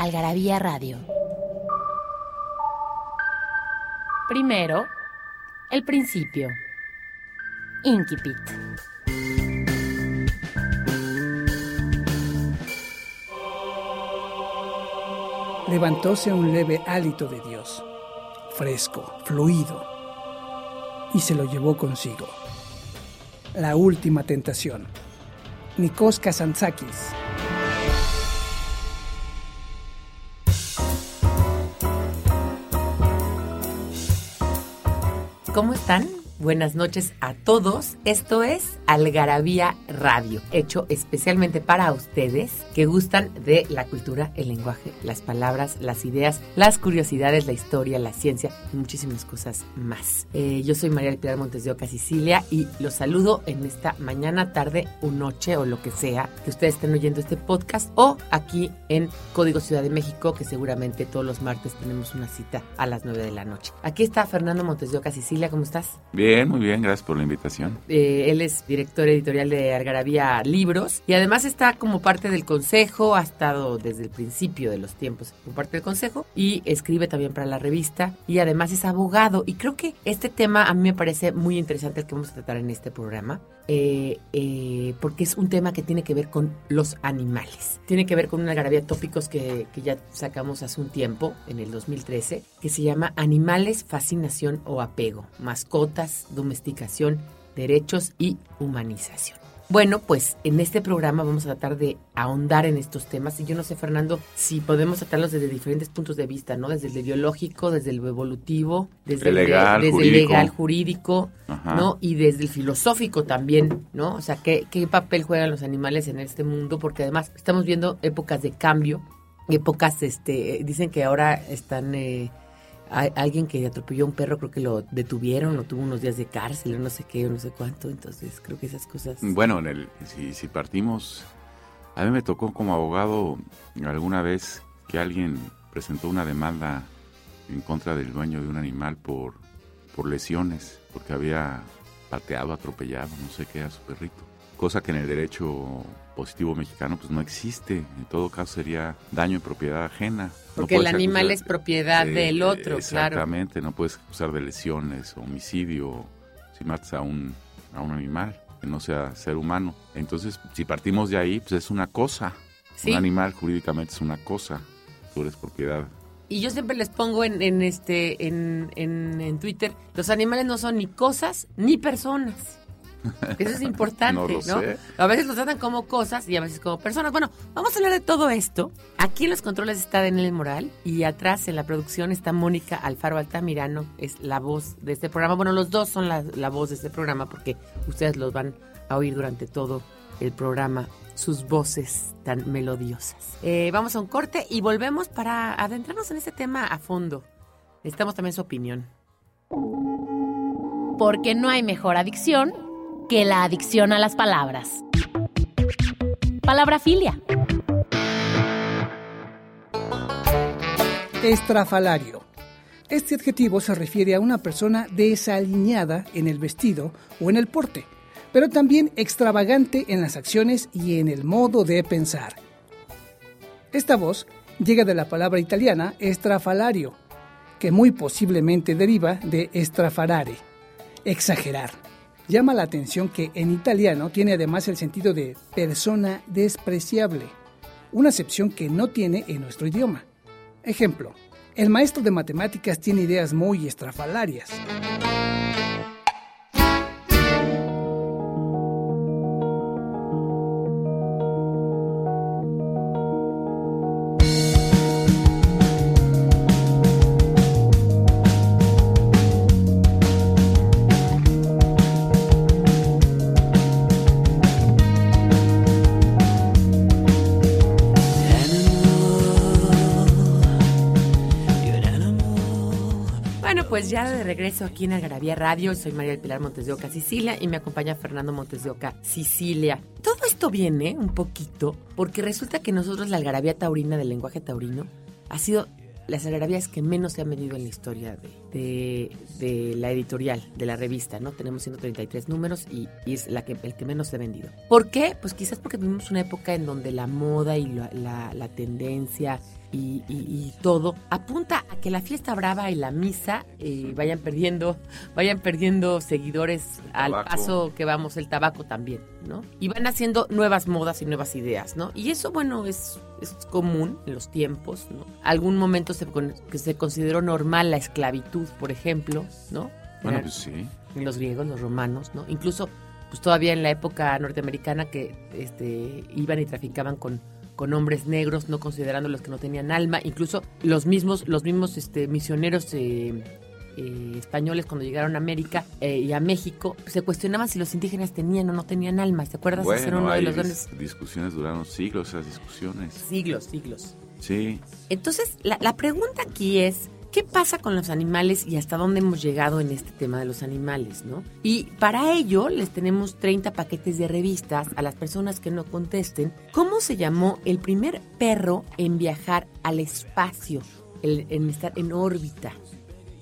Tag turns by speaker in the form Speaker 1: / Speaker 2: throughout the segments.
Speaker 1: Algarabía Radio. Primero, el principio. Inquipit.
Speaker 2: Levantóse un leve hálito de Dios, fresco, fluido, y se lo llevó consigo. La última tentación. Nikos Kazantzakis.
Speaker 3: ¿Cómo están? Buenas noches a todos. Esto es Algarabía Radio, hecho especialmente para ustedes que gustan de la cultura, el lenguaje, las palabras, las ideas, las curiosidades, la historia, la ciencia y muchísimas cosas más. Eh, yo soy María del Pilar Montes de Oca, Sicilia, y los saludo en esta mañana, tarde o noche o lo que sea que ustedes estén oyendo este podcast o aquí en Código Ciudad de México, que seguramente todos los martes tenemos una cita a las 9 de la noche. Aquí está Fernando Montes de Oca, Sicilia, ¿cómo estás?
Speaker 4: Bien. Muy bien, gracias por la invitación.
Speaker 3: Eh, él es director editorial de Algarabía Libros y además está como parte del consejo, ha estado desde el principio de los tiempos como parte del consejo y escribe también para la revista y además es abogado. Y creo que este tema a mí me parece muy interesante el que vamos a tratar en este programa. Eh, eh, porque es un tema que tiene que ver con los animales. Tiene que ver con una algarabía tópicos que, que ya sacamos hace un tiempo, en el 2013, que se llama Animales, Fascinación o Apego, Mascotas, Domesticación, Derechos y Humanización. Bueno, pues en este programa vamos a tratar de ahondar en estos temas y yo no sé, Fernando, si podemos tratarlos desde diferentes puntos de vista, ¿no? Desde el biológico, desde el evolutivo, desde
Speaker 4: el legal,
Speaker 3: desde
Speaker 4: jurídico.
Speaker 3: el legal jurídico,
Speaker 4: Ajá.
Speaker 3: ¿no? Y desde el filosófico también, ¿no? O sea, ¿qué, ¿qué papel juegan los animales en este mundo? Porque además estamos viendo épocas de cambio, épocas, este, dicen que ahora están... Eh, alguien que atropelló a un perro, creo que lo detuvieron, lo tuvo unos días de cárcel, no sé qué, o no sé cuánto. Entonces, creo que esas cosas.
Speaker 4: Bueno, en el, si, si partimos, a mí me tocó como abogado alguna vez que alguien presentó una demanda en contra del dueño de un animal por, por lesiones, porque había pateado, atropellado, no sé qué, a su perrito. Cosa que en el derecho positivo mexicano pues no existe. En todo caso sería daño en propiedad ajena. No
Speaker 3: Porque el animal
Speaker 4: acusar-
Speaker 3: es propiedad del otro, claro.
Speaker 4: Exactamente, no puedes acusar de lesiones, homicidio, si matas a un, a un animal que no sea ser humano. Entonces, si partimos de ahí, pues es una cosa.
Speaker 3: Sí.
Speaker 4: Un animal jurídicamente es una cosa. Tú eres propiedad.
Speaker 3: Y yo siempre les pongo en, en este en, en, en Twitter, los animales no son ni cosas ni personas. Eso es importante,
Speaker 4: No
Speaker 3: ¿no?
Speaker 4: lo sé.
Speaker 3: A veces los tratan como cosas y a veces como personas. Bueno, vamos a hablar de todo esto. Aquí en los controles está Daniel Moral y atrás en la producción está Mónica Alfaro Altamirano, es la voz de este programa. Bueno, los dos son la, la voz de este programa porque ustedes los van a oír durante todo el programa, sus voces tan melodiosas. Eh, vamos a un corte y volvemos para adentrarnos en este tema a fondo. Necesitamos también su opinión.
Speaker 1: Porque no hay mejor adicción que la adicción a las palabras. Palabrafilia.
Speaker 2: Estrafalario. Este adjetivo se refiere a una persona desaliñada en el vestido o en el porte, pero también extravagante en las acciones y en el modo de pensar. Esta voz llega de la palabra italiana estrafalario, que muy posiblemente deriva de estrafarare, exagerar. Llama la atención que en italiano tiene además el sentido de persona despreciable, una acepción que no tiene en nuestro idioma. Ejemplo, el maestro de matemáticas tiene ideas muy estrafalarias.
Speaker 3: Pues ya de regreso aquí en Algarabía Radio, soy María del Pilar Montes de Oca, Sicilia, y me acompaña Fernando Montes de Oca, Sicilia. Todo esto viene un poquito porque resulta que nosotros la Algarabía taurina del lenguaje taurino ha sido las algarabías que menos se han vendido en la historia de, de, la editorial, de la revista, ¿no? Tenemos 133 números y, es la que, el que menos se ha vendido. ¿Por qué? Pues quizás porque vivimos una época en donde la moda y la, la tendencia y, todo apunta a que la fiesta brava y la misa eh, vayan perdiendo vayan perdiendo seguidores al paso que vamos el tabaco también no y van haciendo nuevas modas y nuevas ideas no y eso bueno es, es común en los tiempos no algún momento se que se consideró normal la esclavitud por ejemplo no
Speaker 4: bueno pues sí.
Speaker 3: en los griegos los romanos no incluso pues todavía en la época norteamericana que este iban y traficaban con con hombres negros, no considerando los que no tenían alma, incluso los mismos, los mismos este, misioneros eh, eh, españoles cuando llegaron a América eh, y a México, se cuestionaban si los indígenas tenían o no tenían alma, ¿te acuerdas?
Speaker 4: Bueno, uno de los grandes... discusiones duraron siglos, esas discusiones.
Speaker 3: Siglos, siglos.
Speaker 4: Sí.
Speaker 3: Entonces, la, la pregunta aquí es, ¿Qué pasa con los animales y hasta dónde hemos llegado en este tema de los animales, no? Y para ello les tenemos 30 paquetes de revistas a las personas que no contesten. ¿Cómo se llamó el primer perro en viajar al espacio, en estar en órbita,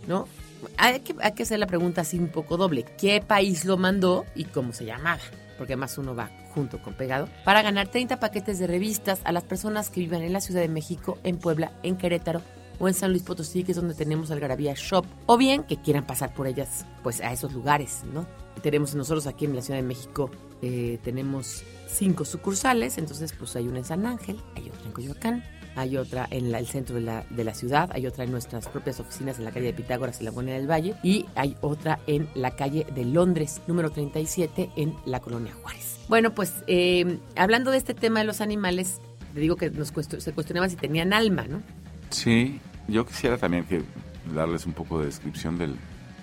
Speaker 3: no? Hay que, hay que hacer la pregunta así un poco doble. ¿Qué país lo mandó y cómo se llamaba? Porque además uno va junto con pegado, para ganar 30 paquetes de revistas a las personas que viven en la Ciudad de México, en Puebla, en Querétaro o en San Luis Potosí, que es donde tenemos Algarabía Shop, o bien que quieran pasar por ellas, pues a esos lugares, ¿no? tenemos nosotros aquí en la Ciudad de México, eh, tenemos cinco sucursales, entonces pues hay una en San Ángel, hay otra en Coyoacán, hay otra en el centro de la, de la, ciudad, hay otra en nuestras propias oficinas en la calle de Pitágoras y la Colonia del Valle, y hay otra en la calle de Londres, número 37, en la Colonia Juárez. Bueno, pues eh, hablando de este tema de los animales, te digo que nos se cuestionaba si tenían alma, ¿no?
Speaker 4: Sí, yo quisiera también que darles un poco de descripción del,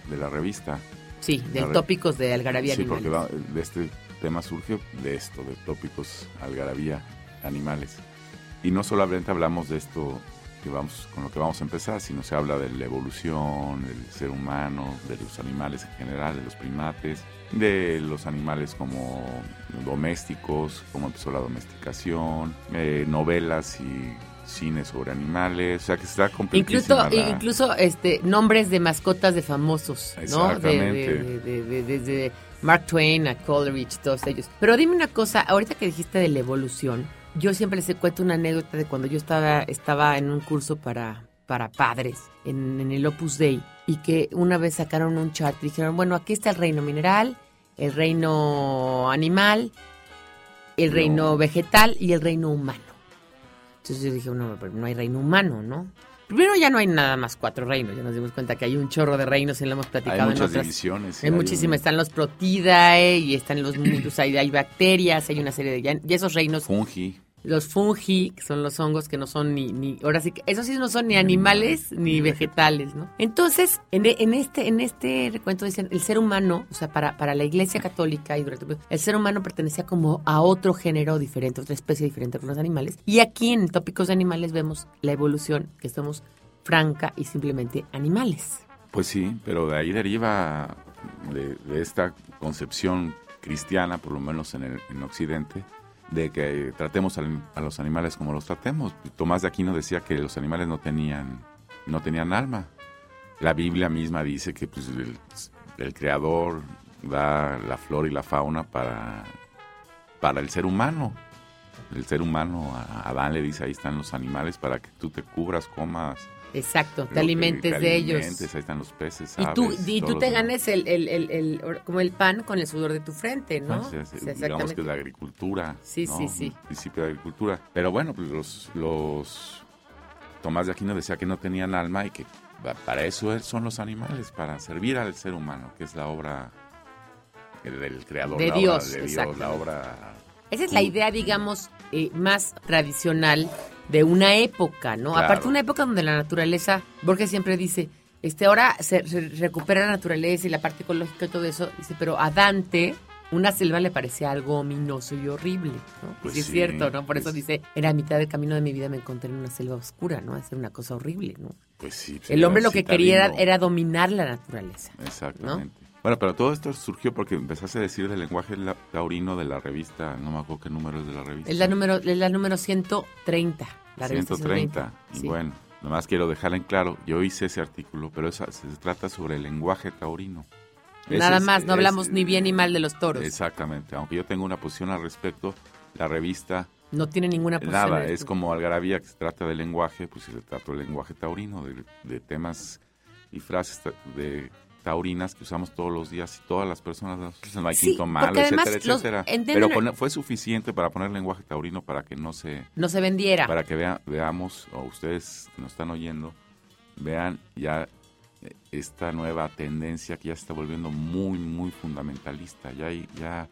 Speaker 4: de la revista.
Speaker 3: Sí, de tópicos de Algarabía
Speaker 4: Sí, porque de este tema surge de esto, de tópicos Algarabía Animales. Y no solamente hablamos de esto que vamos, con lo que vamos a empezar, sino se habla de la evolución del ser humano, de los animales en general, de los primates, de los animales como domésticos, cómo empezó la domesticación, eh, novelas y cine sobre animales, o sea que está
Speaker 3: Incluso, incluso este, nombres de mascotas de famosos, ¿no?
Speaker 4: De,
Speaker 3: desde Mark Twain a Coleridge, todos ellos. Pero dime una cosa, ahorita que dijiste de la evolución, yo siempre les cuento una anécdota de cuando yo estaba, estaba en un curso para, para padres en, en el Opus Dei y que una vez sacaron un chart y dijeron, bueno, aquí está el reino mineral, el reino animal, el reino vegetal y el reino humano. Entonces yo dije, no, pero no hay reino humano, ¿no? Primero ya no hay nada más cuatro reinos, ya nos dimos cuenta que hay un chorro de reinos y lo hemos platicado.
Speaker 4: Hay muchas divisiones.
Speaker 3: Hay, muchísimas, están los protidae y están los mundos, hay, hay bacterias, hay una serie de... Y esos reinos...
Speaker 4: Fungi
Speaker 3: los fungi, que son los hongos que no son ni, ni ahora sí que esos sí no son ni animales ni vegetales, ¿no? Entonces, en, en este en este recuento dicen el ser humano, o sea, para, para la Iglesia Católica y durante el ser humano pertenecía como a otro género diferente, otra especie diferente con los animales. Y aquí en tópicos de animales vemos la evolución, que somos franca y simplemente animales.
Speaker 4: Pues sí, pero de ahí deriva de, de esta concepción cristiana, por lo menos en, el, en Occidente, de que tratemos a los animales como los tratemos. Tomás de Aquino decía que los animales no tenían, no tenían alma. La Biblia misma dice que pues, el, creador da la flor y la fauna para, para el ser humano. El ser humano, a Adán le dice, ahí están los animales para que tú te cubras, comas,
Speaker 3: Exacto, te alimentes de ellos.
Speaker 4: Ahí están los peces.
Speaker 3: y tú, y tú te ganes el, el, el, como el pan con el sudor de tu frente, ¿no?
Speaker 4: Ah, digamos que es la agricultura.
Speaker 3: Sí, sí, sí.
Speaker 4: El principio de agricultura. Pero bueno, pues los, los Tomás de Aquino decía que no tenían alma y que para eso son los animales, para servir al ser humano, que es la obra del creador.
Speaker 3: De Dios,
Speaker 4: de Dios, la obra.
Speaker 3: Esa es la idea, digamos, eh, más tradicional de una época, ¿no? Aparte una época donde la naturaleza, Borges siempre dice, este ahora se, recupera la naturaleza y la parte ecológica y todo eso, dice, pero a Dante una selva le parecía algo ominoso y horrible, ¿no?
Speaker 4: Pues
Speaker 3: sí, es cierto, ¿no? Por eso
Speaker 4: pues-
Speaker 3: dice, era a mitad del camino de mi vida me encontré en una selva oscura, ¿no? Hacer una cosa horrible, ¿no?
Speaker 4: Pues sí. pues
Speaker 3: El hombre lo que quería era, era dominar la naturaleza.
Speaker 4: Exactamente. Bueno, pero todo esto surgió porque empezaste a decir del lenguaje taurino de la revista, no me acuerdo qué número es de la revista.
Speaker 3: Es la número, es la número 130. La revista
Speaker 4: 130. Y
Speaker 3: sí.
Speaker 4: bueno, nomás quiero dejar en claro, yo hice ese artículo, pero eso se trata sobre el lenguaje taurino. Ese
Speaker 3: Nada
Speaker 4: es-
Speaker 3: más, no
Speaker 4: es-
Speaker 3: hablamos ni bien ni mal de los toros.
Speaker 4: Exactamente, aunque yo tengo una posición al respecto, la revista,
Speaker 3: No tiene ninguna posición.
Speaker 4: nada, es como Algarabía que se trata del lenguaje, pues se trata del lenguaje taurino, de, de temas y frases de taurinas que usamos todos los días y todas las personas, hay
Speaker 3: Sí,
Speaker 4: quinto malo, etcétera,
Speaker 3: los-
Speaker 4: etcétera. Pero con- fue suficiente para poner lenguaje taurino para que no se
Speaker 3: No se vendiera.
Speaker 4: para que vea- veamos, o ustedes que nos están oyendo, vean ya eh, esta nueva tendencia que ya se está volviendo muy, muy fundamentalista. Ya, ya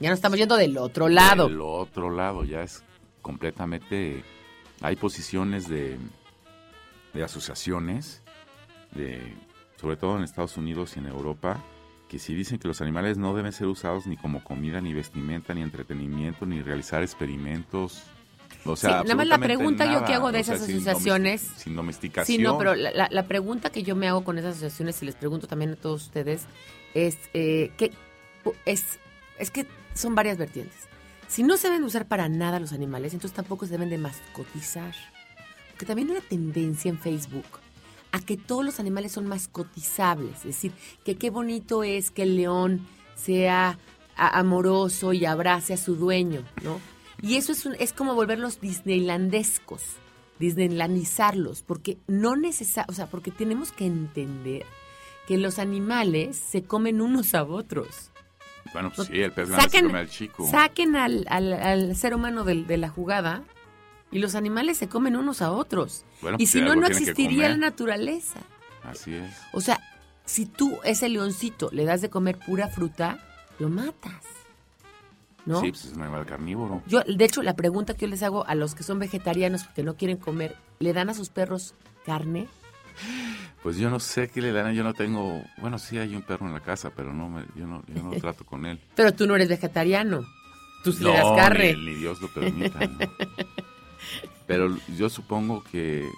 Speaker 3: Ya no estamos yendo del otro lado.
Speaker 4: el otro lado ya es completamente... Hay posiciones de, de asociaciones, de, sobre todo en Estados Unidos y en Europa, que sí dicen que los animales no deben ser usados ni como comida, ni vestimenta, ni entretenimiento, ni realizar experimentos. O sea,
Speaker 3: Sí, nada más la pregunta yo
Speaker 4: nada.
Speaker 3: que hago de
Speaker 4: O sea,
Speaker 3: esas
Speaker 4: sin
Speaker 3: asociaciones-
Speaker 4: domesti- Sin domesticación.
Speaker 3: Sí, no, pero la, la- pregunta que yo me hago con esas asociaciones, y les pregunto también a todos ustedes, es eh, que es, es que son varias vertientes. Si no se deben de usar para nada los animales, entonces tampoco se deben de mascotizar. Porque también hay una tendencia en Facebook a que todos los animales son mascotizables. Es decir, que qué bonito es que el león sea amoroso y abrace a su dueño, ¿no? Y eso es, un- es como volverlos disneylandescos, disneylandizarlos, porque no necesariamente, o sea, porque tenemos que entender que los animales se comen unos a otros.
Speaker 4: Bueno, pues sí, el pez grande se
Speaker 3: Saquen-
Speaker 4: come al chico.
Speaker 3: Saquen al, al- al ser humano de, la jugada y los animales se comen unos a otros.
Speaker 4: Bueno,
Speaker 3: y
Speaker 4: pues
Speaker 3: si no, no existiría la naturaleza.
Speaker 4: Así es.
Speaker 3: O sea, si tú, ese leoncito, le das de comer pura fruta, lo matas. ¿No?
Speaker 4: Sí, pues es un animal carnívoro.
Speaker 3: Yo, de hecho, la pregunta que yo les hago a los que son vegetarianos que no quieren comer, ¿le dan a sus perros carne?
Speaker 4: Pues yo no sé qué le dan, yo no tengo, bueno, sí hay un perro en la casa, pero no me, yo no, yo no trato con él.
Speaker 3: Pero tú no eres vegetariano. Tú sí
Speaker 4: no,
Speaker 3: le das carne.
Speaker 4: Ni, ni Dios lo permita. ¿no? Pero yo supongo que,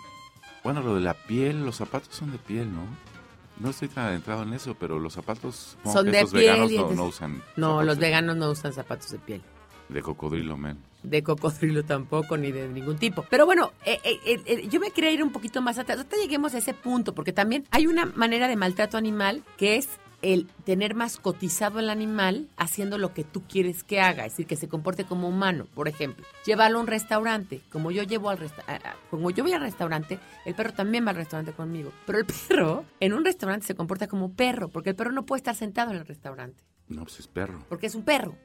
Speaker 4: bueno, lo de la piel, los zapatos son de piel, ¿no? No estoy tan adentrado en eso, pero los zapatos
Speaker 3: Son de
Speaker 4: estos
Speaker 3: piel
Speaker 4: veganos no, usan.
Speaker 3: No, los veganos no usan zapatos de piel.
Speaker 4: De cocodrilo, men.
Speaker 3: de cocodrilo tampoco, ni de ningún tipo. Pero bueno, eh, eh, eh, eh, yo me quería ir un poquito más atrás. Ahorita lleguemos a ese punto, porque también hay una manera de maltrato animal que es el tener mascotizado al animal haciendo lo que tú quieres que haga, es decir, que se comporte como humano. Por ejemplo, llévalo a un restaurante. Como yo llevo al resta- como yo voy al restaurante, el perro también va al restaurante conmigo. Pero el perro en un restaurante se comporta como perro, porque el perro no puede estar sentado en el restaurante
Speaker 4: No, pues es perro.
Speaker 3: porque es un perro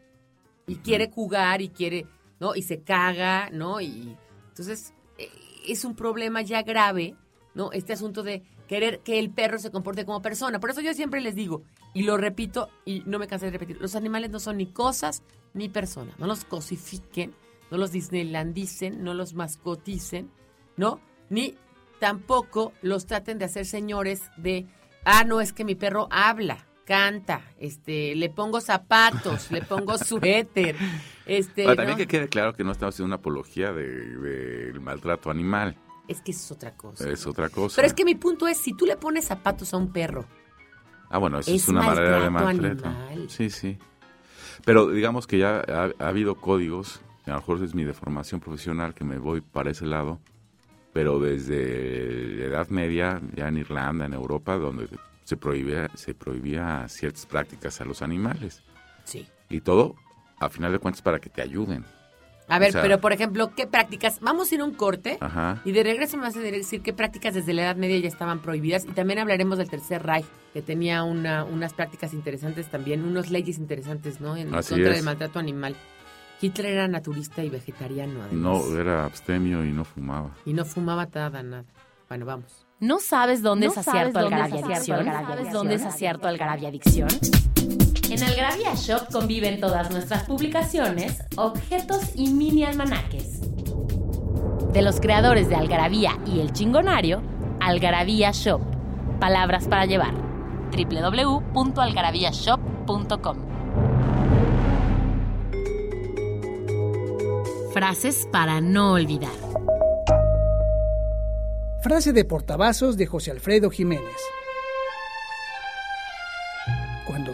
Speaker 3: y quiere jugar y quiere, ¿no? Y se caga, ¿no? Y entonces eh, es un problema ya grave, ¿no? Este asunto de querer que el perro se comporte como persona. Por eso yo siempre les digo, y lo repito y no me cansé de repetir, los animales no son ni cosas ni personas. No los cosifiquen, no los disneylandicen, no los mascoticen, ¿no? Ni tampoco los traten de hacer señores de, ah, no, es que mi perro habla, canta, este, le pongo zapatos, le pongo suéter, este,
Speaker 4: Ahora, también
Speaker 3: ¿no?
Speaker 4: que quede claro que no estamos haciendo una apología del de, del maltrato animal.
Speaker 3: Es que eso es otra cosa.
Speaker 4: Es otra cosa.
Speaker 3: Pero es que mi punto es, si tú le pones zapatos a un perro,
Speaker 4: Ah, bueno, eso es,
Speaker 3: Es
Speaker 4: una manera de
Speaker 3: maltrato animal.
Speaker 4: Sí, sí. Pero digamos que ya ha, ha habido códigos, a lo mejor es mi deformación profesional que me voy para ese lado, pero desde la Edad Media, ya en Irlanda, en Europa, donde se prohibía, se prohibía ciertas prácticas a los animales.
Speaker 3: sí.
Speaker 4: Y todo, a final de cuentas, para que te ayuden.
Speaker 3: A ver,
Speaker 4: O sea-
Speaker 3: pero por ejemplo, ¿qué prácticas? Vamos a ir a un corte.
Speaker 4: Ajá.
Speaker 3: Y de regreso me vas a decir qué prácticas desde la Edad Media ya estaban prohibidas. Y también hablaremos del Tercer Reich, que tenía una, unas prácticas interesantes también, unas leyes interesantes, ¿no? En
Speaker 4: Así
Speaker 3: contra
Speaker 4: es.
Speaker 3: del maltrato animal. Hitler era naturista y vegetariano, además.
Speaker 4: No, era abstemio y no fumaba.
Speaker 3: Y no fumaba nada, nada. Bueno, vamos.
Speaker 1: ¿No sabes dónde
Speaker 5: ¿No
Speaker 1: es acierto Algarabia Adicción? ¿Sabes dónde es acierto Algarabia Adicción? En Algravia Shop conviven todas nuestras publicaciones, objetos y mini almanaques. De los creadores de Algarabía y El Chingonario, Algarabía Shop. Palabras para llevar. www.algarabíashop.com Frases para no olvidar.
Speaker 2: Frase de portavasos de José Alfredo Jiménez.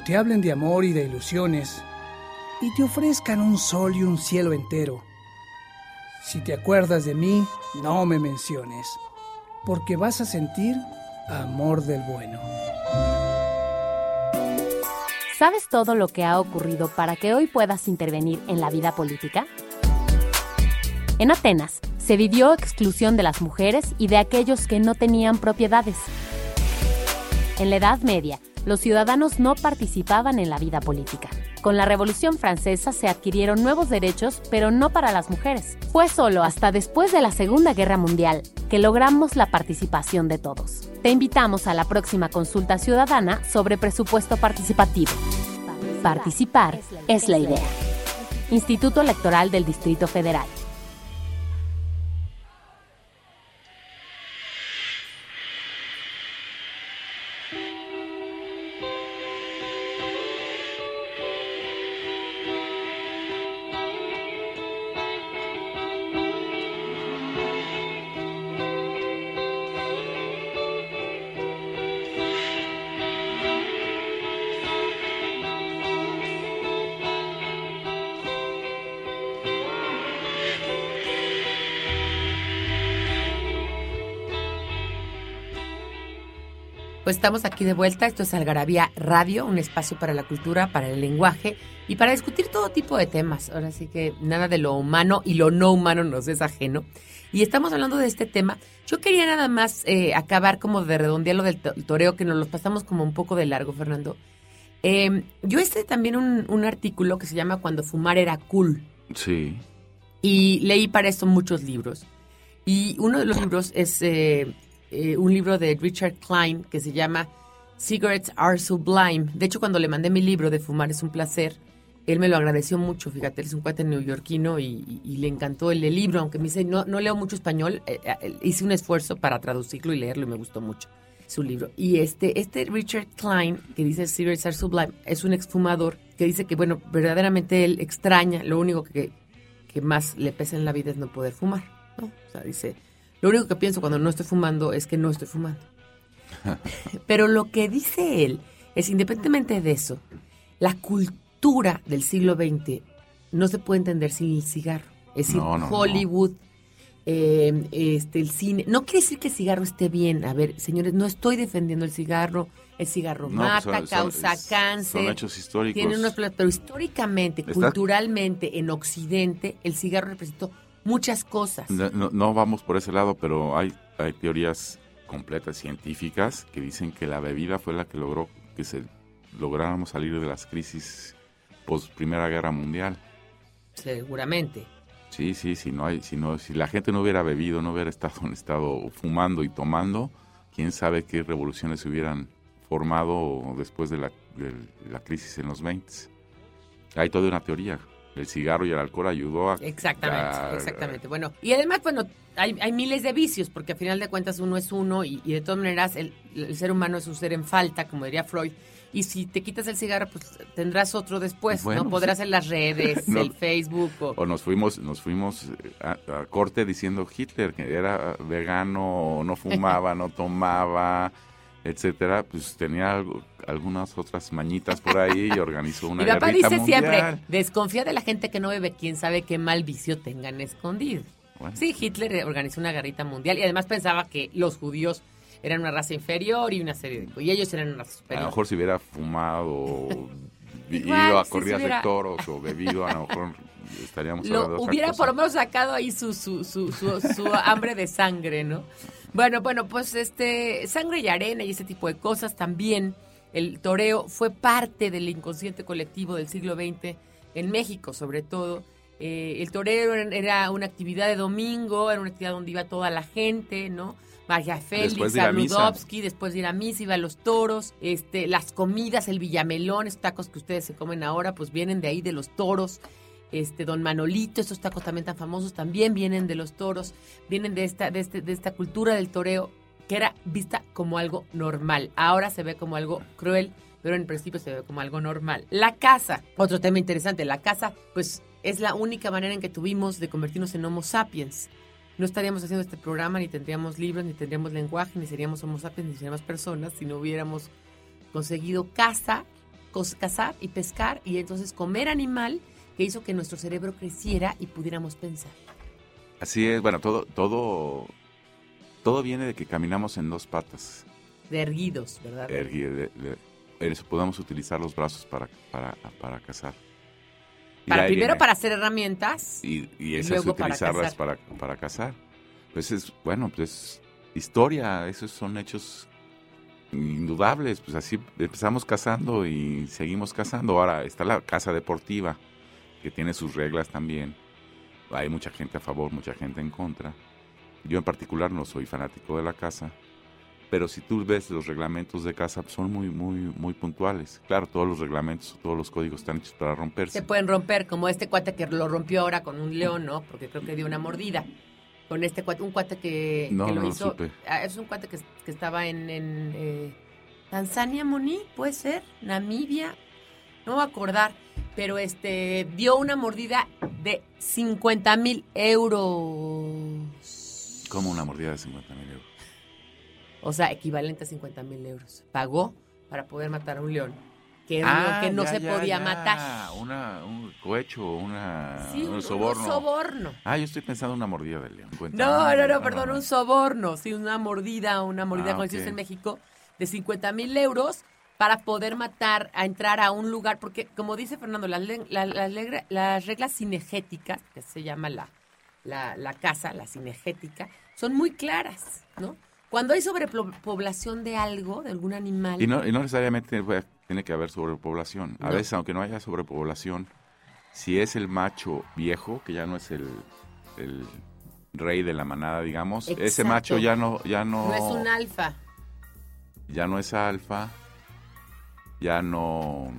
Speaker 2: Te hablen de amor y de ilusiones y te ofrezcan un sol y un cielo entero, si te acuerdas de mí, no me menciones, porque vas a sentir amor del bueno.
Speaker 1: ¿Sabes todo lo que ha ocurrido para que hoy puedas intervenir en la vida política? En Atenas se vivió exclusión de las mujeres y de aquellos que no tenían propiedades. En la Edad Media, los ciudadanos no participaban en la vida política. Con la Revolución Francesa se adquirieron nuevos derechos, pero no para las mujeres. Fue solo hasta después de la Segunda Guerra Mundial que logramos la participación de todos. Te invitamos a la próxima consulta ciudadana sobre presupuesto participativo. Participar es la idea. Instituto Electoral del Distrito Federal.
Speaker 3: Pues estamos aquí de vuelta. Esto es Algarabía Radio, un espacio para la cultura, para el lenguaje y para discutir todo tipo de temas. Ahora sí que nada de lo humano y lo no humano nos es ajeno. Y estamos hablando de este tema. Yo quería nada más eh, acabar como de redondear lo del toreo, que nos lo pasamos como un poco de largo, Fernando. Eh, yo hice también un, un artículo que se llama Cuando fumar era cool.
Speaker 4: Sí.
Speaker 3: Y leí para esto muchos libros. Y uno de los libros es eh, eh, un libro de Richard Klein que se llama Cigarettes Are Sublime. De hecho, cuando le mandé mi libro de Fumar es un placer, él me lo agradeció mucho. Fíjate, él es un cuate neoyorquino y, le encantó el, el, libro, aunque me dice, no, no leo mucho español, eh, eh, hice un esfuerzo para traducirlo y leerlo y me gustó mucho su libro. Y este, este Richard Klein, que dice Cigarettes Are Sublime, es un exfumador que dice que, bueno, verdaderamente él extraña, lo único que, que más le pesa en la vida es no poder fumar, ¿no? O sea, dice, lo único que pienso cuando no estoy fumando es que no estoy fumando. Pero lo que dice él es, independientemente de eso, la cultura del siglo XX no se puede entender sin el cigarro. Es decir,
Speaker 4: No, no,
Speaker 3: Hollywood, eh, este, el cine. No quiere decir que el cigarro esté bien. A ver, señores, no estoy defendiendo el cigarro. El cigarro mata,
Speaker 4: son- son-
Speaker 3: causa cáncer.
Speaker 4: Son hechos históricos.
Speaker 3: Tiene unos pero históricamente,
Speaker 4: Está-
Speaker 3: culturalmente, en Occidente, el cigarro representó muchas cosas.
Speaker 4: No, no- no vamos por ese lado, pero hay, hay teorías completas científicas que dicen que la bebida fue la que logró que se lográramos salir de las crisis post Primera Guerra Mundial.
Speaker 3: Seguramente.
Speaker 4: Sí, sí, si no hay, si no, si la gente no hubiera bebido, no hubiera estado en estado fumando y tomando, quién sabe qué revoluciones se hubieran formado después de la, de la crisis en los 20. Hay toda una teoría. El cigarro y el alcohol ayudó a
Speaker 3: Exactamente,
Speaker 4: a-
Speaker 3: exactamente. Bueno, y además, bueno, hay, hay miles de vicios, porque a final de cuentas uno es uno y, y de todas maneras el, el ser humano es un ser en falta, como diría Freud. Y si te quitas el cigarro, pues tendrás otro después,
Speaker 4: Bueno,
Speaker 3: ¿no? Podrás en las redes,
Speaker 4: No.
Speaker 3: el Facebook o...
Speaker 4: O nos fuimos, nos fuimos eh, a, a corte diciendo Hitler que era vegano, no fumaba, no tomaba, etcétera, pues tenía algo- algunas otras mañitas por ahí y organizó una
Speaker 3: Mi papá
Speaker 4: guerrita
Speaker 3: dice
Speaker 4: mundial.
Speaker 3: siempre, desconfía de la gente que no bebe, quién sabe qué mal vicio tengan escondido.
Speaker 4: Bueno,
Speaker 3: Sí, Hitler organizó una guerrita mundial y además pensaba que los judíos eran una raza inferior y una serie de... Y ellos eran una raza
Speaker 4: a
Speaker 3: superior.
Speaker 4: lo mejor si hubiera fumado,
Speaker 3: Igual,
Speaker 4: ido a
Speaker 3: si
Speaker 4: corridas
Speaker 3: hubiera-
Speaker 4: de toros o bebido, a lo mejor estaríamos hablando de
Speaker 3: lo
Speaker 4: otra
Speaker 3: hubiera
Speaker 4: cosa.
Speaker 3: por lo menos sacado ahí su, su, su, su, su hambre de sangre, ¿no? Bueno, bueno, pues este, sangre y arena y ese tipo de cosas también. El toreo fue parte del inconsciente colectivo del siglo XX en México, sobre todo. Eh, el toreo era- una actividad de domingo, era una actividad donde iba toda la gente, ¿no? María Félix,
Speaker 4: de.
Speaker 3: Arnudovsky, después de ir a misa, iba a los toros, este, las comidas, el villamelón, esos tacos que ustedes se comen ahora, pues vienen de ahí de los toros este Don Manolito, estos tacos también tan famosos, también vienen de los toros, vienen de esta, de este, de esta cultura del toreo que era vista como algo normal. Ahora se ve como algo cruel, pero en principio se ve como algo normal. La casa, otro tema interesante, la casa, pues es la única manera en que tuvimos de convertirnos en Homo sapiens. No estaríamos haciendo este programa, ni tendríamos libros, ni tendríamos lenguaje, ni seríamos Homo sapiens, ni seríamos personas si no hubiéramos conseguido cos- cazar y pescar y entonces comer animal que hizo que nuestro cerebro creciera y pudiéramos pensar.
Speaker 4: Así es, bueno, todo, todo, todo viene de que caminamos en dos patas.
Speaker 3: De erguidos, ¿verdad?
Speaker 4: Ergui- de- de- eso, podamos utilizar los brazos para, para, para cazar. Y
Speaker 3: Para,
Speaker 4: de
Speaker 3: primero
Speaker 4: viene-
Speaker 3: para hacer herramientas.
Speaker 4: Y, y esas
Speaker 3: luego para
Speaker 4: utilizarlas
Speaker 3: cazar.
Speaker 4: para, para cazar. Pues es, bueno, pues historia, esos son hechos indudables. Pues así empezamos cazando y seguimos cazando. Ahora está la caza deportiva, que tiene sus reglas también. Hay mucha gente a favor, mucha gente en contra. Yo en particular no soy fanático de la caza. Pero si tú ves los reglamentos de caza, son muy, muy, muy puntuales. Claro, todos los reglamentos, todos los códigos están hechos para romperse.
Speaker 3: Se pueden romper, como este cuate que lo rompió ahora con un león, ¿no? Porque creo que dio una mordida. Con este cuate, un cuate que,
Speaker 4: No,
Speaker 3: que lo
Speaker 4: no
Speaker 3: hizo.
Speaker 4: supe.
Speaker 3: Ah, Es un cuate que, que estaba en, en, eh, Tanzania, Moni, puede ser, Namibia, no voy a acordar, pero este dio una mordida de 50 mil euros.
Speaker 4: Como una mordida de 50 mil euros.
Speaker 3: O sea, equivalente a 50 mil euros. Pagó para poder matar a un león. Que no
Speaker 4: Ah, ya,
Speaker 3: se
Speaker 4: ya,
Speaker 3: podía
Speaker 4: ya.
Speaker 3: matar.
Speaker 4: Una, un cohecho, una,
Speaker 3: Sí,
Speaker 4: un
Speaker 3: un
Speaker 4: soborno.
Speaker 3: soborno.
Speaker 4: Ah, yo estoy pensando en una mordida de león. Cuenta.
Speaker 3: No,
Speaker 4: Ah,
Speaker 3: no, no,
Speaker 4: no,
Speaker 3: perdón,
Speaker 4: no.
Speaker 3: un soborno, sí, una mordida, una mordida
Speaker 4: Ah,
Speaker 3: como decimos
Speaker 4: ok.
Speaker 3: en México, de 50 mil euros para poder matar, a entrar a un lugar, porque como dice Fernando, las, las las reglas cinegéticas, que se llama la, la, la casa, la cinegética, son muy claras, ¿no? Cuando hay sobrepoblación de algo, de algún animal,
Speaker 4: Y no, y no necesariamente pues, tiene que haber sobrepoblación. A
Speaker 3: No.
Speaker 4: veces, aunque no haya sobrepoblación, si es el macho viejo, que ya no es el, el rey de la manada, digamos, ese macho ya no, ya no,
Speaker 3: no es un alfa.
Speaker 4: ya no es alfa, ya no,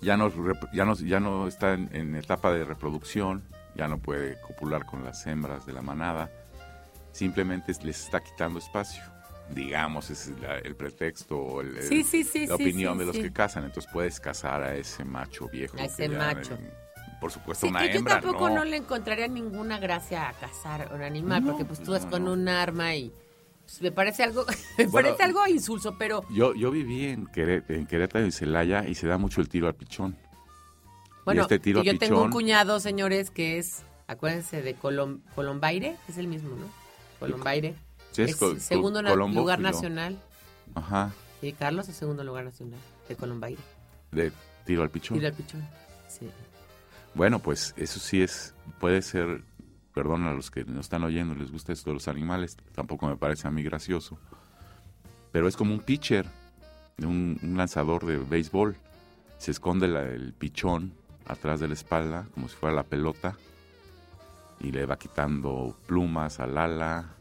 Speaker 4: ya no, ya no, ya no está en, en etapa de reproducción, ya no puede copular con las hembras de la manada, simplemente les está quitando espacio. Digamos, ese es la- el pretexto o el- el-
Speaker 3: Sí, sí, sí,
Speaker 4: la opinión de los que cazan. Entonces puedes cazar a ese macho viejo.
Speaker 3: A ese macho.
Speaker 4: eh, por supuesto, una
Speaker 3: que yo
Speaker 4: hembra,
Speaker 3: tampoco no.
Speaker 4: ¿no?
Speaker 3: le encontraría ninguna gracia a cazar un animal,
Speaker 4: No,
Speaker 3: porque pues tú
Speaker 4: pues,
Speaker 3: vas
Speaker 4: no,
Speaker 3: con un arma y pues, me parece algo, me
Speaker 4: Bueno,
Speaker 3: parece algo insulso, pero
Speaker 4: Yo, yo viví en, Queré- en Querétaro y Celaya y se da mucho el tiro al pichón.
Speaker 3: bueno,
Speaker 4: este tiro
Speaker 3: y yo tengo un cuñado, señores, que es, acuérdense de Colom- Colombaire, es el mismo, ¿no? Colombaire.
Speaker 4: Sí, es
Speaker 3: es
Speaker 4: Col-
Speaker 3: segundo
Speaker 4: Colombo,
Speaker 3: lugar
Speaker 4: y
Speaker 3: nacional.
Speaker 4: Ajá,
Speaker 3: Sí, Carlos es segundo lugar nacional de Colombaire.
Speaker 4: de tiro al pichón.
Speaker 3: Tiro al pichón. Sí.
Speaker 4: Bueno, pues eso sí es, puede ser, perdón a los que nos están oyendo, les gusta esto de los animales, tampoco me parece a mí gracioso, pero es como un pitcher, un, lanzador de béisbol, se esconde la- el pichón atrás de la espalda, como si fuera la pelota, y le va quitando plumas al ala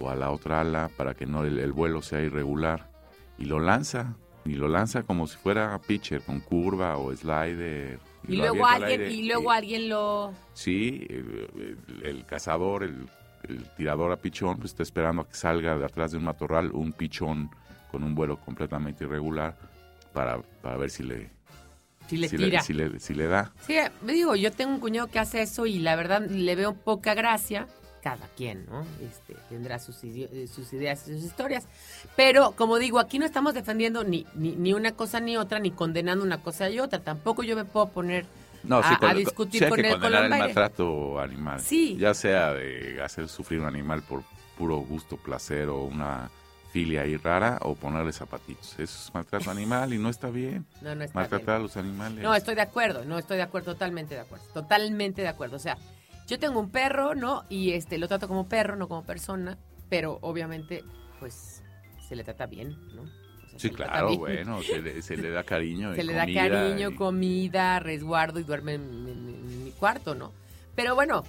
Speaker 4: o a la otra ala para que no el, el vuelo sea irregular, y lo lanza, y lo lanza como si fuera pitcher, con curva o slider.
Speaker 3: Y, luego
Speaker 4: al
Speaker 3: alguien, y luego alguien lo
Speaker 4: Sí, el, el- el cazador, el, el tirador a pichón, pues está esperando a que salga de atrás de un matorral un pichón con un vuelo completamente irregular para, para ver si le,
Speaker 3: si le
Speaker 4: si
Speaker 3: tira.
Speaker 4: le, si le- si le da.
Speaker 3: Sí, digo, yo tengo un cuñado que hace eso y la verdad le veo poca gracia. Cada quien, ¿no? Este, tendrá sus, eh, sus ideas y sus historias. Pero, como digo, aquí no estamos defendiendo ni, ni, ni una cosa ni otra, ni condenando una cosa y otra. Tampoco yo me puedo poner
Speaker 4: No,
Speaker 3: a-
Speaker 4: con-
Speaker 3: a discutir
Speaker 4: sí
Speaker 3: con
Speaker 4: que
Speaker 3: el
Speaker 4: condenar el
Speaker 3: Colombaire.
Speaker 4: maltrato animal.
Speaker 3: Sí.
Speaker 4: Ya sea de hacer sufrir un animal por puro gusto, placer o una filia ahí rara o ponerle zapatitos. Eso es maltrato animal y no está bien.
Speaker 3: No, no está
Speaker 4: Maltratar
Speaker 3: bien.
Speaker 4: a los animales.
Speaker 3: No, estoy de acuerdo, no estoy de acuerdo, totalmente de acuerdo, totalmente de acuerdo. O sea, yo tengo un perro, ¿no? Y este lo trato como perro, no como persona, pero obviamente, pues, se le trata bien, ¿no? O sea,
Speaker 4: Sí, claro, bueno, se le, se le da cariño. y
Speaker 3: Se le da cariño,
Speaker 4: y-
Speaker 3: comida, resguardo y duerme en, en- en mi cuarto, ¿no? Pero bueno,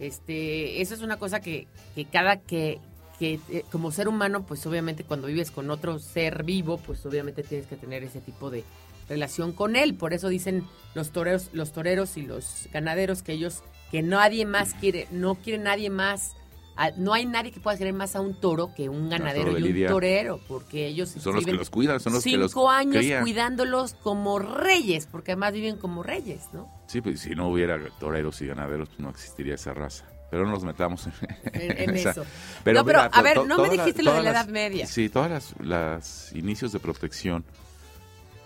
Speaker 3: este, eso es una cosa que, que cada que, que eh, como ser humano, pues obviamente cuando vives con otro ser vivo, pues obviamente tienes que tener ese tipo de relación con él. Por eso dicen los toreros, los toreros y los ganaderos que ellos, que nadie más quiere, no quiere nadie más. a- no hay nadie que pueda querer más a un toro que un ganadero y un
Speaker 4: lidia.
Speaker 3: torero, porque ellos
Speaker 4: Son los que los cuidan, son los que los
Speaker 3: cinco años
Speaker 4: crían.
Speaker 3: cuidándolos como reyes, porque además viven como reyes, ¿no?
Speaker 4: Sí, pues si no hubiera toreros y ganaderos, pues no existiría esa raza. Pero no nos metamos en,
Speaker 3: En, en
Speaker 4: esa-
Speaker 3: eso. no, pero
Speaker 4: mira,
Speaker 3: a ver,
Speaker 4: to-
Speaker 3: no me dijiste lo de la Edad Media.
Speaker 4: Sí, todas las, las inicios de protección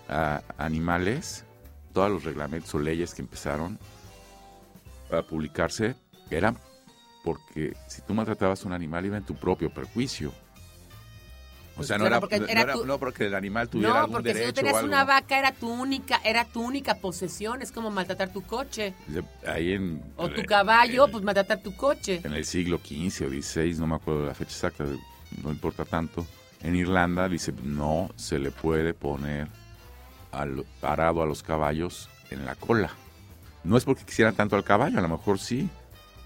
Speaker 4: a animales, todos los reglamentos o leyes que empezaron a publicarse eran porque si tú maltratabas a un animal iba en tu propio perjuicio. O sea, no, era,
Speaker 3: porque
Speaker 4: no
Speaker 3: era
Speaker 4: era-
Speaker 3: tu-
Speaker 4: no porque el animal tuviera
Speaker 3: No,
Speaker 4: algún
Speaker 3: porque si tú tenías
Speaker 4: o algo.
Speaker 3: una vaca era tu única, era tu única posesión, es como maltratar tu coche.
Speaker 4: Ahí en,
Speaker 3: O tu
Speaker 4: en-
Speaker 3: caballo, pues maltratar tu coche.
Speaker 4: en el siglo XV o XVI, no me acuerdo la fecha exacta, no importa tanto, en Irlanda dice no se le puede poner al, parado a los caballos en la cola. No es porque quisieran tanto al caballo, a lo mejor sí,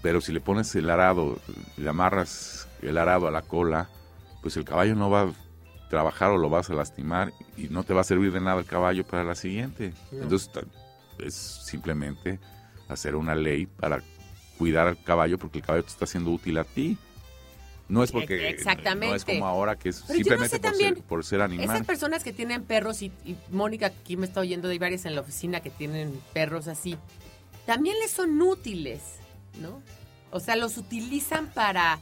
Speaker 4: pero si le pones el arado, le amarras el arado a la cola, pues el caballo no va a trabajar o lo vas a lastimar y no te va a servir de nada el caballo para la siguiente.
Speaker 3: No.
Speaker 4: Entonces es simplemente hacer una ley para cuidar al caballo porque el caballo te está haciendo útil a ti. No es porque
Speaker 3: Exactamente.
Speaker 4: no es como ahora que es
Speaker 3: Pero yo no
Speaker 4: simplemente
Speaker 3: sé
Speaker 4: por,
Speaker 3: también,
Speaker 4: ser, por ser animal.
Speaker 3: Esas personas que tienen perros, y, y Mónica aquí me está oyendo, hay varias en la oficina que tienen perros así, también les son útiles, ¿no? O sea, los utilizan para...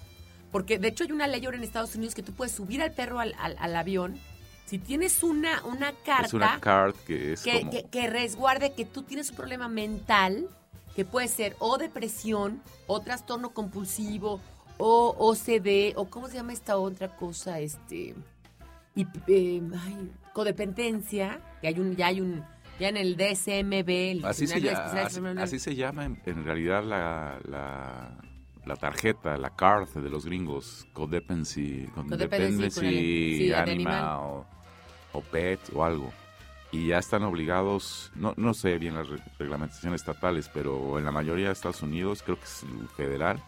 Speaker 3: Porque de hecho hay una ley ahora en Estados Unidos que tú puedes subir al perro al, al- al avión si tienes una, una carta
Speaker 4: es una card que es
Speaker 3: que,
Speaker 4: como
Speaker 3: que- que resguarde que tú tienes un problema mental, que puede ser o depresión, o trastorno compulsivo, o OCD, o ¿cómo se llama esta otra cosa? Este, y, eh, ay, codependencia, que hay un, ya hay un, ya en el DSMB, el
Speaker 4: Así se,
Speaker 3: de
Speaker 4: llama, así, así se llama en, en realidad la, la, la tarjeta, la card de los gringos, codependency,
Speaker 3: Codependency, sí,
Speaker 4: animal,
Speaker 3: animal.
Speaker 4: o pet o algo. Y ya están obligados, no, no sé bien las re- reglamentaciones estatales, pero en la mayoría de Estados Unidos, creo que es federal,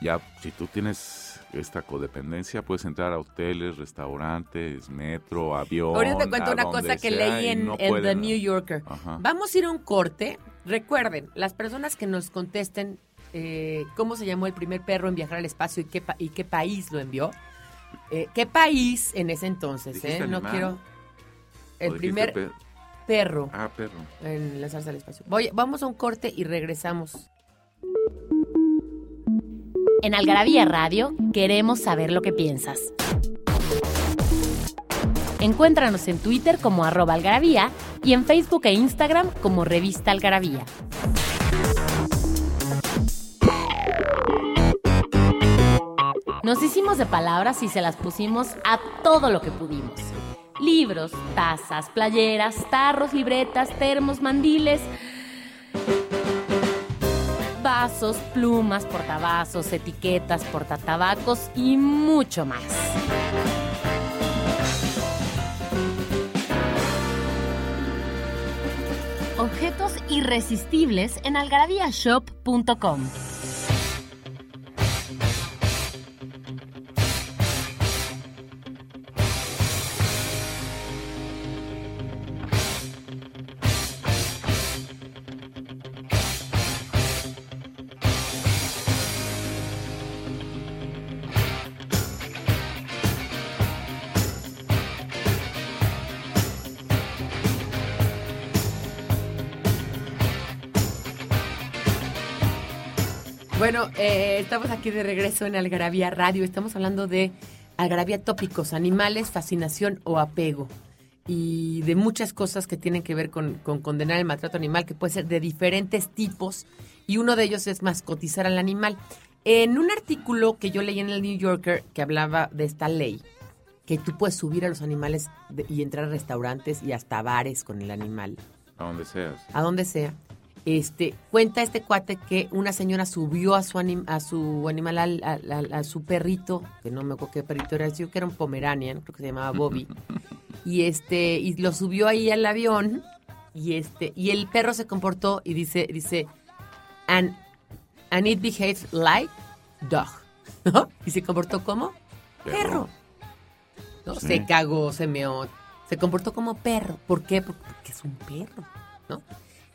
Speaker 4: ya si tú tienes esta codependencia, puedes entrar a hoteles, restaurantes, metro, avión.
Speaker 3: Ahorita te cuento una cosa que
Speaker 4: sea,
Speaker 3: leí en,
Speaker 4: no
Speaker 3: en The New Yorker.
Speaker 4: Ajá.
Speaker 3: Vamos a ir a un corte. Recuerden, las personas que nos contesten eh, cómo se llamó el primer perro en viajar al espacio y qué, pa- y qué país lo envió. Eh, ¿Qué país en ese entonces?
Speaker 4: ¿Dijiste
Speaker 3: eh? No quiero... El
Speaker 4: ¿O dijiste
Speaker 3: primer
Speaker 4: pe-
Speaker 3: perro
Speaker 4: Ah, perro.
Speaker 3: en lanzarse al espacio. Voy, vamos a un corte y regresamos.
Speaker 1: En Algarabía Radio queremos saber lo que piensas. Encuéntranos en Twitter como arroba algarabía y en Facebook e Instagram como revista algarabía. Nos hicimos de palabras y se las pusimos a todo lo que pudimos. Libros, tazas, playeras, tarros, libretas, termos, mandiles, vasos, plumas, portavasos, etiquetas, portatabacos y mucho más. Objetos irresistibles en algarabíashop.com.
Speaker 3: Bueno, eh, estamos aquí de regreso en Algarabía Radio. Estamos hablando de Algarabía tópicos, animales, fascinación o apego. Y de muchas cosas que tienen que ver con, con condenar el maltrato animal, que puede ser de diferentes tipos. Y uno de ellos es mascotizar al animal. En un artículo que yo leí en el New Yorker que hablaba de esta ley, que tú puedes subir a los animales de- y entrar a restaurantes y hasta bares con el animal
Speaker 4: A donde seas.
Speaker 3: a donde sea. Este, cuenta este cuate que una señora subió a su anim- a su animal al- al- al- a, su perrito, que no me acuerdo qué perrito era, yo que era un pomeranian, creo que se llamaba Bobby. y este y lo subió ahí al avión y este y el perro se comportó y dice dice and and it behaves like dog. ¿no? Y se comportó como
Speaker 4: Perro.
Speaker 3: ¿no?
Speaker 4: Sí.
Speaker 3: Se cagó, se meó, se comportó como perro. ¿Por qué? Por- Porque es un perro, ¿no?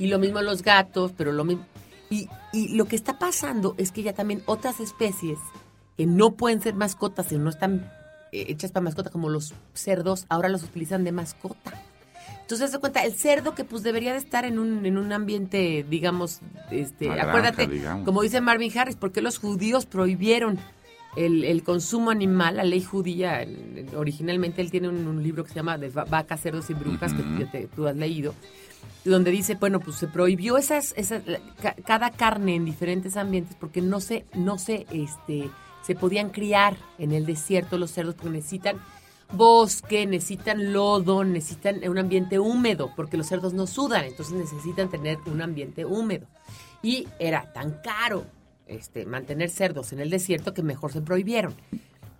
Speaker 3: Y lo mismo los gatos, pero lo mismo... Y, y lo que está pasando es que ya también otras especies que no pueden ser mascotas, y no están eh, hechas para mascota, como los cerdos, ahora los utilizan de mascota. Entonces se cuenta, el cerdo que pues debería de estar en un, en un ambiente, digamos, este,
Speaker 4: granja,
Speaker 3: acuérdate,
Speaker 4: digamos.
Speaker 3: como dice Marvin Harris, porque los judíos prohibieron el, el consumo animal, la ley judía, el- originalmente él tiene un, un libro que se llama de va- vacas, cerdos y brujas, que que te- tú has leído, donde dice, bueno, pues se prohibió esas, esas ca- cada carne en diferentes ambientes porque no se, no se, este, se podían criar en el desierto los cerdos porque necesitan bosque, necesitan lodo, necesitan un ambiente húmedo, porque los cerdos no sudan, entonces necesitan tener un ambiente húmedo. Y era tan caro este, mantener cerdos en el desierto que mejor se prohibieron.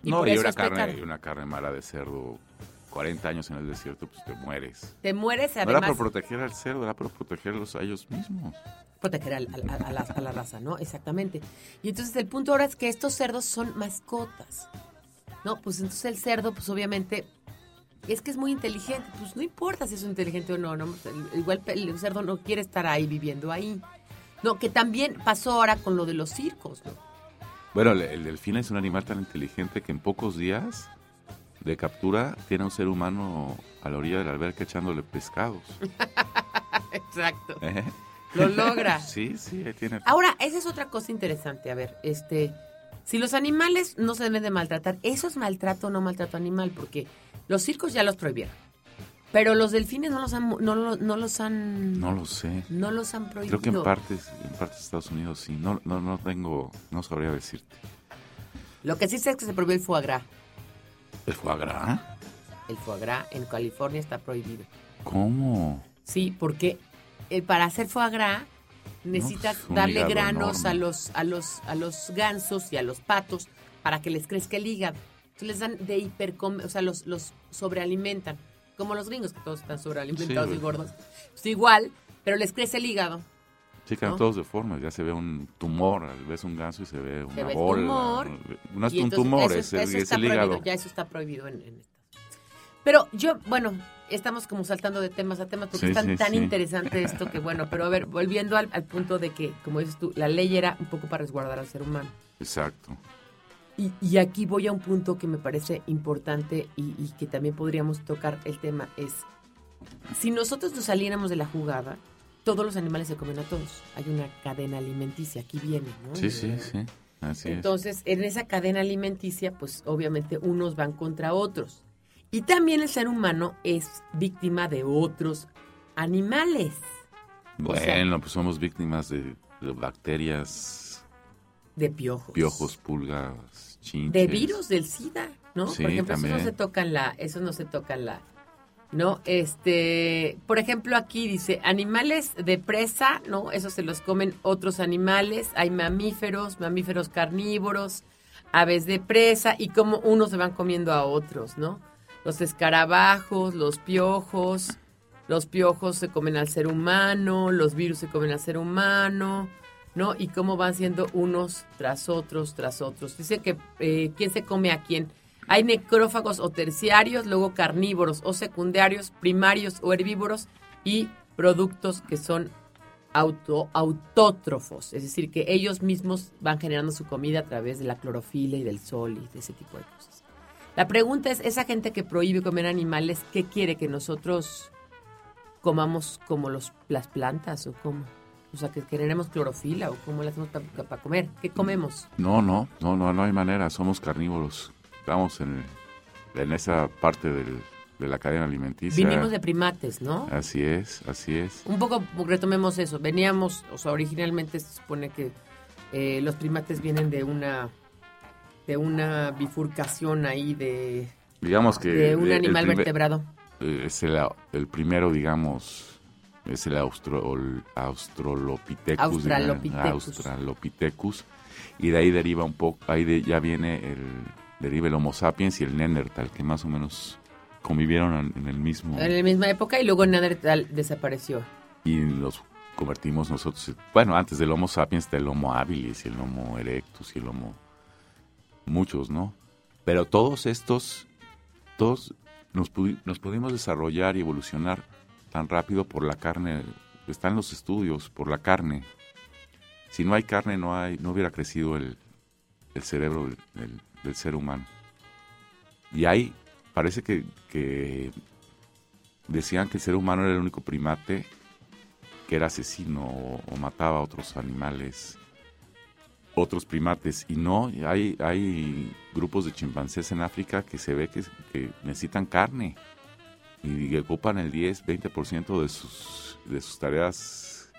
Speaker 3: Y
Speaker 4: no,
Speaker 3: por
Speaker 4: y una carne, y una carne mala de cerdo, 40 años en el desierto, pues te mueres.
Speaker 3: Te mueres
Speaker 4: No era
Speaker 3: además
Speaker 4: por proteger al cerdo, era por protegerlos a ellos mismos.
Speaker 3: proteger a, a la, a la raza, ¿no? Exactamente. Y entonces el punto ahora es que estos cerdos son mascotas, ¿no? Pues entonces el cerdo, pues obviamente, es que es muy inteligente, pues no importa si es inteligente o no, ¿no? Igual el cerdo no quiere estar ahí viviendo ahí. No, que también pasó ahora con lo de los circos, ¿no?
Speaker 4: Bueno, el, el delfín es un animal tan inteligente que en pocos días de captura tiene a un ser humano a la orilla de la alberca echándole pescados.
Speaker 3: Exacto.
Speaker 4: ¿Eh?
Speaker 3: Lo logra.
Speaker 4: Sí, sí, tiene.
Speaker 3: Ahora, esa es otra cosa interesante. A ver, este, si los animales no se deben de maltratar, ¿eso es maltrato o no maltrato animal? Porque los circos ya los prohibieron. Pero los delfines no los han, no, lo- no los han,
Speaker 4: No lo sé.
Speaker 3: no los han prohibido.
Speaker 4: Creo que en partes, en partes de Estados Unidos sí. No, no, no tengo, no sabría decirte.
Speaker 3: Lo que sí sé es que se prohibió el foie gras.
Speaker 4: ¿El foie gras?
Speaker 3: El foie gras en California está prohibido.
Speaker 4: ¿Cómo?
Speaker 3: Sí, porque eh, para hacer foie gras necesitas darle granos
Speaker 4: enorme.
Speaker 3: a los, a los, a los gansos y a los patos para que les crezca el hígado. Entonces les dan de hipercom, o sea, los, los sobrealimentan. Como los gringos, que todos están sobrealimentados
Speaker 4: Sí,
Speaker 3: y gordos. Pues igual, pero les crece el hígado.
Speaker 4: Sí, quedan
Speaker 3: ¿No?
Speaker 4: todos deformes. Ya se ve un tumor. Ves un ganso y se ve una
Speaker 3: ve
Speaker 4: bola.
Speaker 3: tumor,
Speaker 4: No es
Speaker 3: Y
Speaker 4: un tumor,
Speaker 3: eso-
Speaker 4: es, el,
Speaker 3: eso
Speaker 4: es el hígado.
Speaker 3: ya eso está prohibido en, en Pero yo, bueno, estamos como saltando de temas a temas porque
Speaker 4: Sí,
Speaker 3: es tan,
Speaker 4: sí,
Speaker 3: tan
Speaker 4: sí.
Speaker 3: interesante esto que bueno, pero a ver, volviendo al, al punto de que, como dices tú, la ley era un poco para resguardar al ser humano.
Speaker 4: Exacto.
Speaker 3: Y, y aquí voy a un punto que me parece importante y, y que también podríamos tocar el tema, es, si nosotros nos saliéramos de la jugada, todos los animales se comen a todos. Hay una cadena alimenticia, aquí viene, ¿no?
Speaker 4: Sí, sí, sí. Así es.
Speaker 3: Entonces, en esa cadena alimenticia, pues obviamente unos van contra otros. Y también el ser humano es víctima de otros animales, o sea-
Speaker 4: Bueno, pues somos víctimas de, de bacterias,
Speaker 3: de piojos.
Speaker 4: piojos, pulgas, chinches.
Speaker 3: De virus del SIDA, ¿no?
Speaker 4: Sí,
Speaker 3: por ejemplo,
Speaker 4: también.
Speaker 3: eso no se toca en la, eso no se toca en la, ¿no? Este, por ejemplo, aquí dice animales de presa, ¿no? Eso se los comen otros animales. Hay mamíferos, mamíferos carnívoros, aves de presa y como unos se van comiendo a otros, ¿no? Los escarabajos, los piojos, los piojos se comen al ser humano, los virus se comen al ser humano, ¿no? Y cómo van siendo unos tras otros, tras otros. Dice que eh, quién se come a quién. Hay necrófagos o terciarios, luego carnívoros o secundarios, primarios o herbívoros y productos que son auto, autótrofos, es decir, que ellos mismos van generando su comida a través de la clorofila y del sol y de ese tipo de cosas. La pregunta es, esa gente que prohíbe comer animales, ¿qué quiere que nosotros comamos como los, las plantas o cómo? O sea, que generemos clorofila o cómo le hacemos para comer. ¿Qué comemos?
Speaker 4: No, no, no, no, no hay manera. Somos carnívoros. Estamos en, en esa parte del- de la cadena alimenticia.
Speaker 3: Vinimos de primates, ¿no?
Speaker 4: Así es, así es.
Speaker 3: Un poco retomemos eso. Veníamos, o sea, originalmente se supone que eh, los primates vienen de una de una bifurcación ahí de,
Speaker 4: Digamos que...
Speaker 3: de un animal
Speaker 4: primer-
Speaker 3: vertebrado.
Speaker 4: eh, Es el, el primero, digamos, es el austro, el Australopithecus. digamos,
Speaker 3: Australopithecus.
Speaker 4: Australopithecus. Y de ahí deriva un poco, ahí de- ya viene el, deriva el Homo sapiens y el Neandertal, que más o menos convivieron en, el mismo...
Speaker 3: En la misma época y luego Neandertal desapareció.
Speaker 4: y los convertimos nosotros, bueno, antes del Homo sapiens está el Homo habilis y el Homo erectus y el Homo muchos, ¿no? Pero todos estos, todos nos, pudi- nos pudimos desarrollar y evolucionar tan rápido por la carne, están los estudios, por la carne. Si no hay carne, no hay, no hubiera crecido el, el cerebro del, del- del ser humano. Y ahí parece que, decían que el ser humano era el único primate que era asesino o, mataba a otros animales, otros primates. Y no, hay, hay grupos de chimpancés en África que se ve que, que necesitan carne y que ocupan el 10, 20% de sus, de sus tareas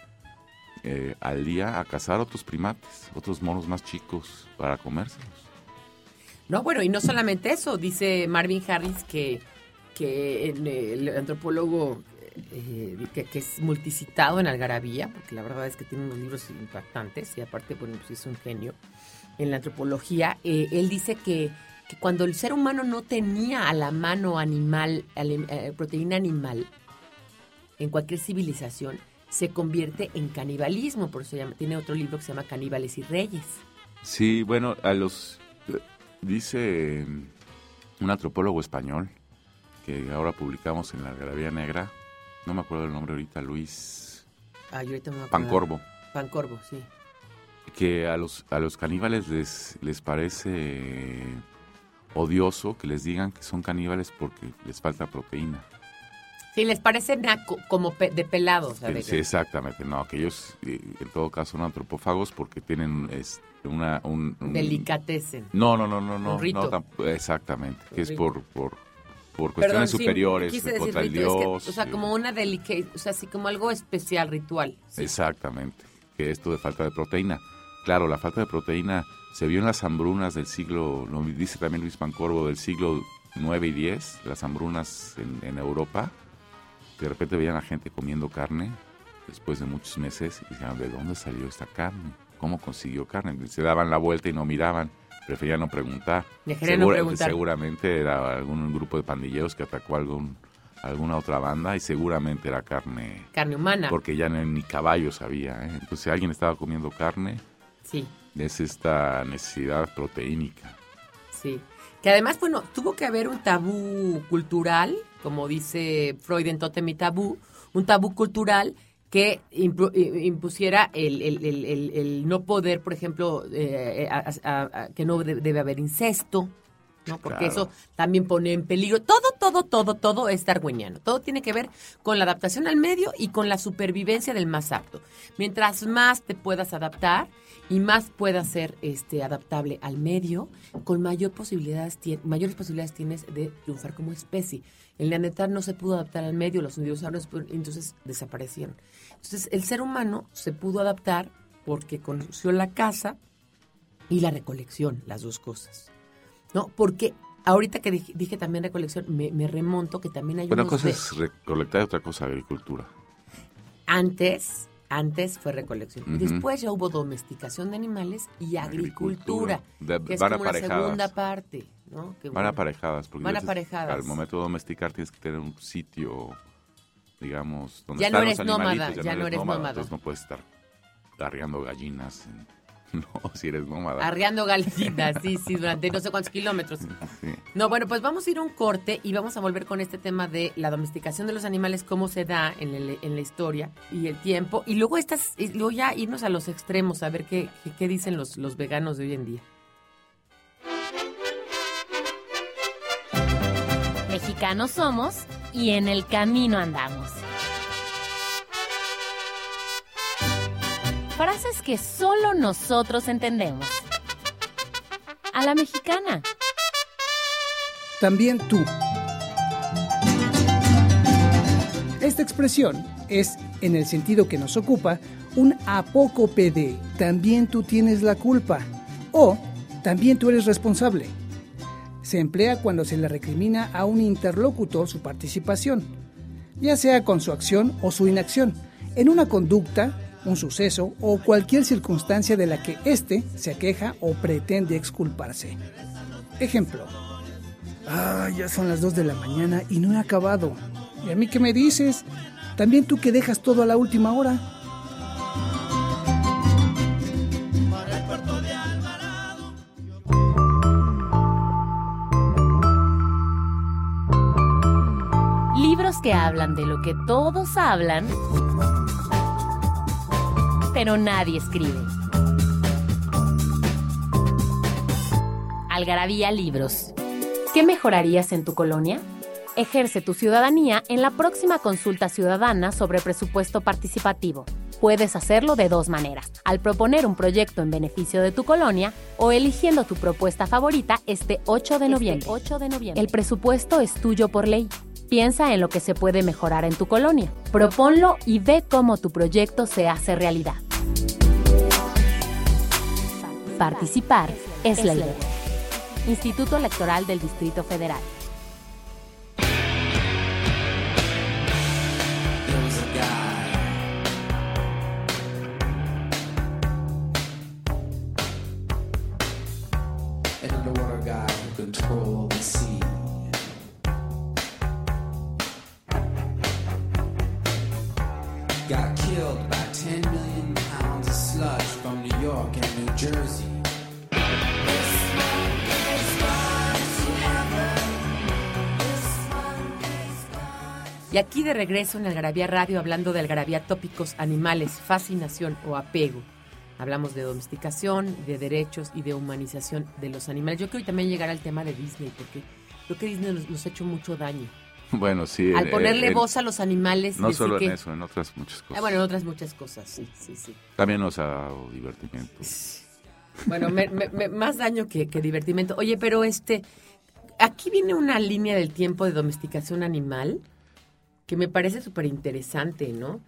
Speaker 4: eh, al día a cazar otros primates, otros monos más chicos para comérselos.
Speaker 3: No, bueno, y no solamente eso, dice Marvin Harris que, que el antropólogo eh, que, es multicitado en Algarabía, porque la verdad es que tiene unos libros impactantes y aparte, bueno, pues es un genio en la antropología. eh, él dice que, que cuando el ser humano no tenía a la mano animal, eh, proteína animal, en cualquier civilización, se convierte en canibalismo, por eso llama- tiene otro libro que se llama Caníbales y Reyes.
Speaker 4: Sí, bueno, a los dice eh, un antropólogo español que ahora publicamos en la Algarabía Negra, no me acuerdo el nombre ahorita, Luis
Speaker 3: Ay, ahorita me.
Speaker 4: Pancorbo,
Speaker 3: Pancorbo, sí.
Speaker 4: que a los a los caníbales les les parece odioso que les digan que son caníbales porque les falta proteína.
Speaker 3: Sí, les parece naco, como pe- de pelado. o sea, de-
Speaker 4: Sí, exactamente, no, que ellos eh, en todo caso son antropófagos porque tienen una un, un-
Speaker 3: Delicatecen.
Speaker 4: No, no, no, no, no,
Speaker 3: Un rito.
Speaker 4: no exactamente, que es por por por
Speaker 3: Perdón,
Speaker 4: cuestiones
Speaker 3: sí,
Speaker 4: superiores
Speaker 3: quise decir
Speaker 4: contra el
Speaker 3: rito, es que,
Speaker 4: dios.
Speaker 3: o sea,
Speaker 4: eh,
Speaker 3: como una delicate, o sea, así como algo especial, ritual. sí.
Speaker 4: Exactamente, que esto de falta de proteína. Claro, la falta de proteína se vio en las hambrunas del siglo, lo dice también Luis Pancorbo, del siglo 9 y 10, las hambrunas en, en Europa, de repente veían a gente comiendo carne después de muchos meses y decían, ¿de dónde salió esta carne? ¿Cómo consiguió carne? Y se daban la vuelta y no miraban, preferían no preguntar.
Speaker 3: No preguntar.
Speaker 4: Seguramente era algún grupo de pandilleros que atacó a algún, alguna otra banda y seguramente era carne
Speaker 3: Carne humana.
Speaker 4: porque ya no- ni caballos había. ¿eh? Entonces, si alguien estaba comiendo carne,
Speaker 3: Sí,
Speaker 4: es esta necesidad proteínica.
Speaker 3: sí. Que además, bueno, tuvo que haber un tabú cultural, como dice Freud en Totem y Tabú, un tabú cultural que impusiera el, el- el- el- no poder, por ejemplo, eh, que no de- debe haber incesto, ¿no? Porque
Speaker 4: Claro.
Speaker 3: eso también pone en peligro. Todo, todo, todo, todo es darwiniano. Todo tiene que ver con la adaptación al medio y con la supervivencia del más apto. Mientras más te puedas adaptar y más puedas ser este, adaptable al medio, con mayor posibilidades mayores posibilidades tienes de triunfar como especie. El neandertal no se pudo adaptar al medio, los dinosaurios entonces desaparecieron. Entonces el ser humano se pudo adaptar porque conoció la caza y la recolección, las dos cosas. ¿No? Porque ahorita que dije, dije también recolección, me, me remonto que también hay
Speaker 4: Una
Speaker 3: unos
Speaker 4: cosa
Speaker 3: de-
Speaker 4: es recolectar y otra cosa agricultura.
Speaker 3: antes, antes fue recolección.
Speaker 4: Ujú.
Speaker 3: Después ya hubo domesticación de animales y agricultura.
Speaker 4: De-
Speaker 3: que es
Speaker 4: van
Speaker 3: como la
Speaker 4: aparejadas.
Speaker 3: segunda parte, ¿no? Que
Speaker 4: Van
Speaker 3: bueno,
Speaker 4: aparejadas. Porque
Speaker 3: Van aparejadas.
Speaker 4: Al momento de domesticar tienes que tener un sitio, digamos, donde
Speaker 3: Ya no eres
Speaker 4: los
Speaker 3: nómada, ya no eres nómada.
Speaker 4: Entonces no puedes estar arriando gallinas. en- no, si eres nómada.
Speaker 3: Arreando gallinas, sí, sí, durante no sé cuántos kilómetros.
Speaker 4: Sí.
Speaker 3: No, bueno, pues vamos a ir a un corte y vamos a volver con este tema de la domesticación de los animales, cómo se da en, el- en la historia y el tiempo. Y luego estas, y luego ya irnos a los extremos, a ver qué, qué, qué dicen los, los veganos de hoy en día.
Speaker 1: Mexicanos somos y en el camino andamos. Frases que solo nosotros entendemos. A la mexicana.
Speaker 2: También tú. Esta expresión es, en el sentido que nos ocupa, un apócope de también tú tienes la culpa o también tú eres responsable. Se emplea cuando se le recrimina a un interlocutor su participación, ya sea con su acción o su inacción, en una conducta, un suceso o cualquier circunstancia de la que éste se queja o pretende exculparse. Ejemplo. Ah, ya son las 2 de la mañana y no he acabado. ¿Y a mí qué me dices? También tú que dejas todo a la última hora.
Speaker 1: Libros que hablan de lo que todos hablan, pero nadie escribe. Algarabía Libros. ¿Qué mejorarías en tu colonia? Ejerce tu ciudadanía en la próxima consulta ciudadana sobre presupuesto participativo. Puedes hacerlo de dos maneras, al proponer un proyecto en beneficio de tu colonia o eligiendo tu propuesta favorita este 8 de noviembre. 8 de noviembre. El presupuesto es tuyo por ley. Piensa en lo que se puede mejorar en tu colonia. Proponlo y ve cómo tu proyecto se hace realidad. Participar es la. Instituto Electoral del Distrito Federal.
Speaker 3: De regreso en Algarabía Radio hablando de Algarabía tópicos, animales, fascinación o apego. Hablamos de domesticación, de derechos y de humanización de los animales. Yo quiero también llegar al tema de Disney porque creo que Disney nos, nos ha hecho mucho daño.
Speaker 4: Bueno, sí.
Speaker 3: Al
Speaker 4: eh,
Speaker 3: ponerle
Speaker 4: eh,
Speaker 3: voz a los animales.
Speaker 4: No solo
Speaker 3: que-
Speaker 4: en eso, en otras muchas cosas.
Speaker 3: Ah, bueno, en otras muchas cosas, sí, sí, sí.
Speaker 4: También nos ha dado divertimiento.
Speaker 3: Bueno, me- me- me- más daño que, que divertimento. Oye, pero este, aquí viene una línea del tiempo de domesticación animal que me parece súper interesante, ¿no?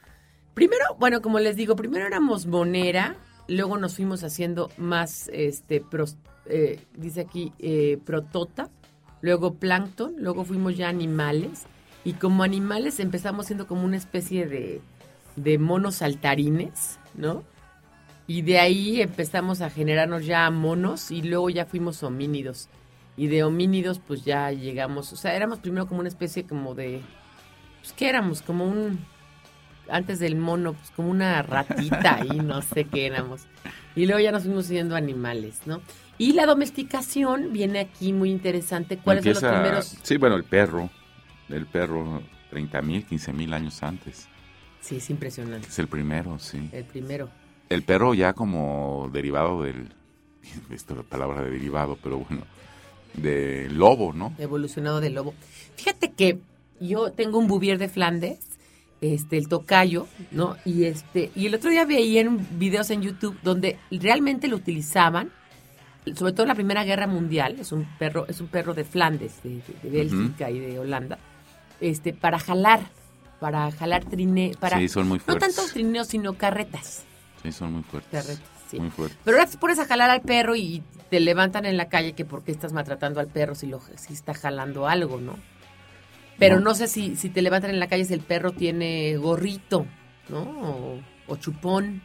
Speaker 3: Primero, bueno, como les digo, primero éramos monera, luego nos fuimos haciendo más, este, eh, dice aquí, eh, protota, luego plancton, luego fuimos ya animales, y como animales empezamos siendo como una especie de, de monos saltarines, ¿no? Y de ahí empezamos a generarnos ya monos y luego ya fuimos homínidos. Y de homínidos pues ya llegamos, o sea, éramos primero como una especie como de, pues ¿qué éramos? Como un, antes del mono, pues como una ratita y no sé qué éramos. Y luego ya nos fuimos siendo animales, ¿no? Y la domesticación viene aquí muy interesante. ¿Cuáles son los
Speaker 4: Empieza-
Speaker 3: primeros?
Speaker 4: Sí, bueno, el perro. El perro, 30 mil, 15 mil años antes.
Speaker 3: Sí, es impresionante.
Speaker 4: Es el primero, sí.
Speaker 3: El primero.
Speaker 4: El perro ya como derivado del... Esta es la palabra de derivado, pero bueno. De lobo, ¿no?
Speaker 3: evolucionado del lobo. Fíjate que yo tengo un bouvier de Flandes, este, el tocayo, ¿no? Y este, y el otro día veía en videos en YouTube donde realmente lo utilizaban, sobre todo en la Primera Guerra Mundial, es un perro, es un perro de Flandes, de, de- Bélgica y de Holanda, este, para jalar, para jalar trine, para
Speaker 4: Sí, son muy
Speaker 3: no
Speaker 4: fuertes.
Speaker 3: tanto trineos, sino carretas.
Speaker 4: Sí, son muy fuertes.
Speaker 3: Carretas, sí.
Speaker 4: Muy fuertes.
Speaker 3: Pero ahora te pones a jalar al perro y te levantan en la calle que por qué estás maltratando al perro si lo si está jalando algo, ¿no? Pero no, sé si, si te levantan en la calle si el perro tiene gorrito, ¿no? O, o chupón.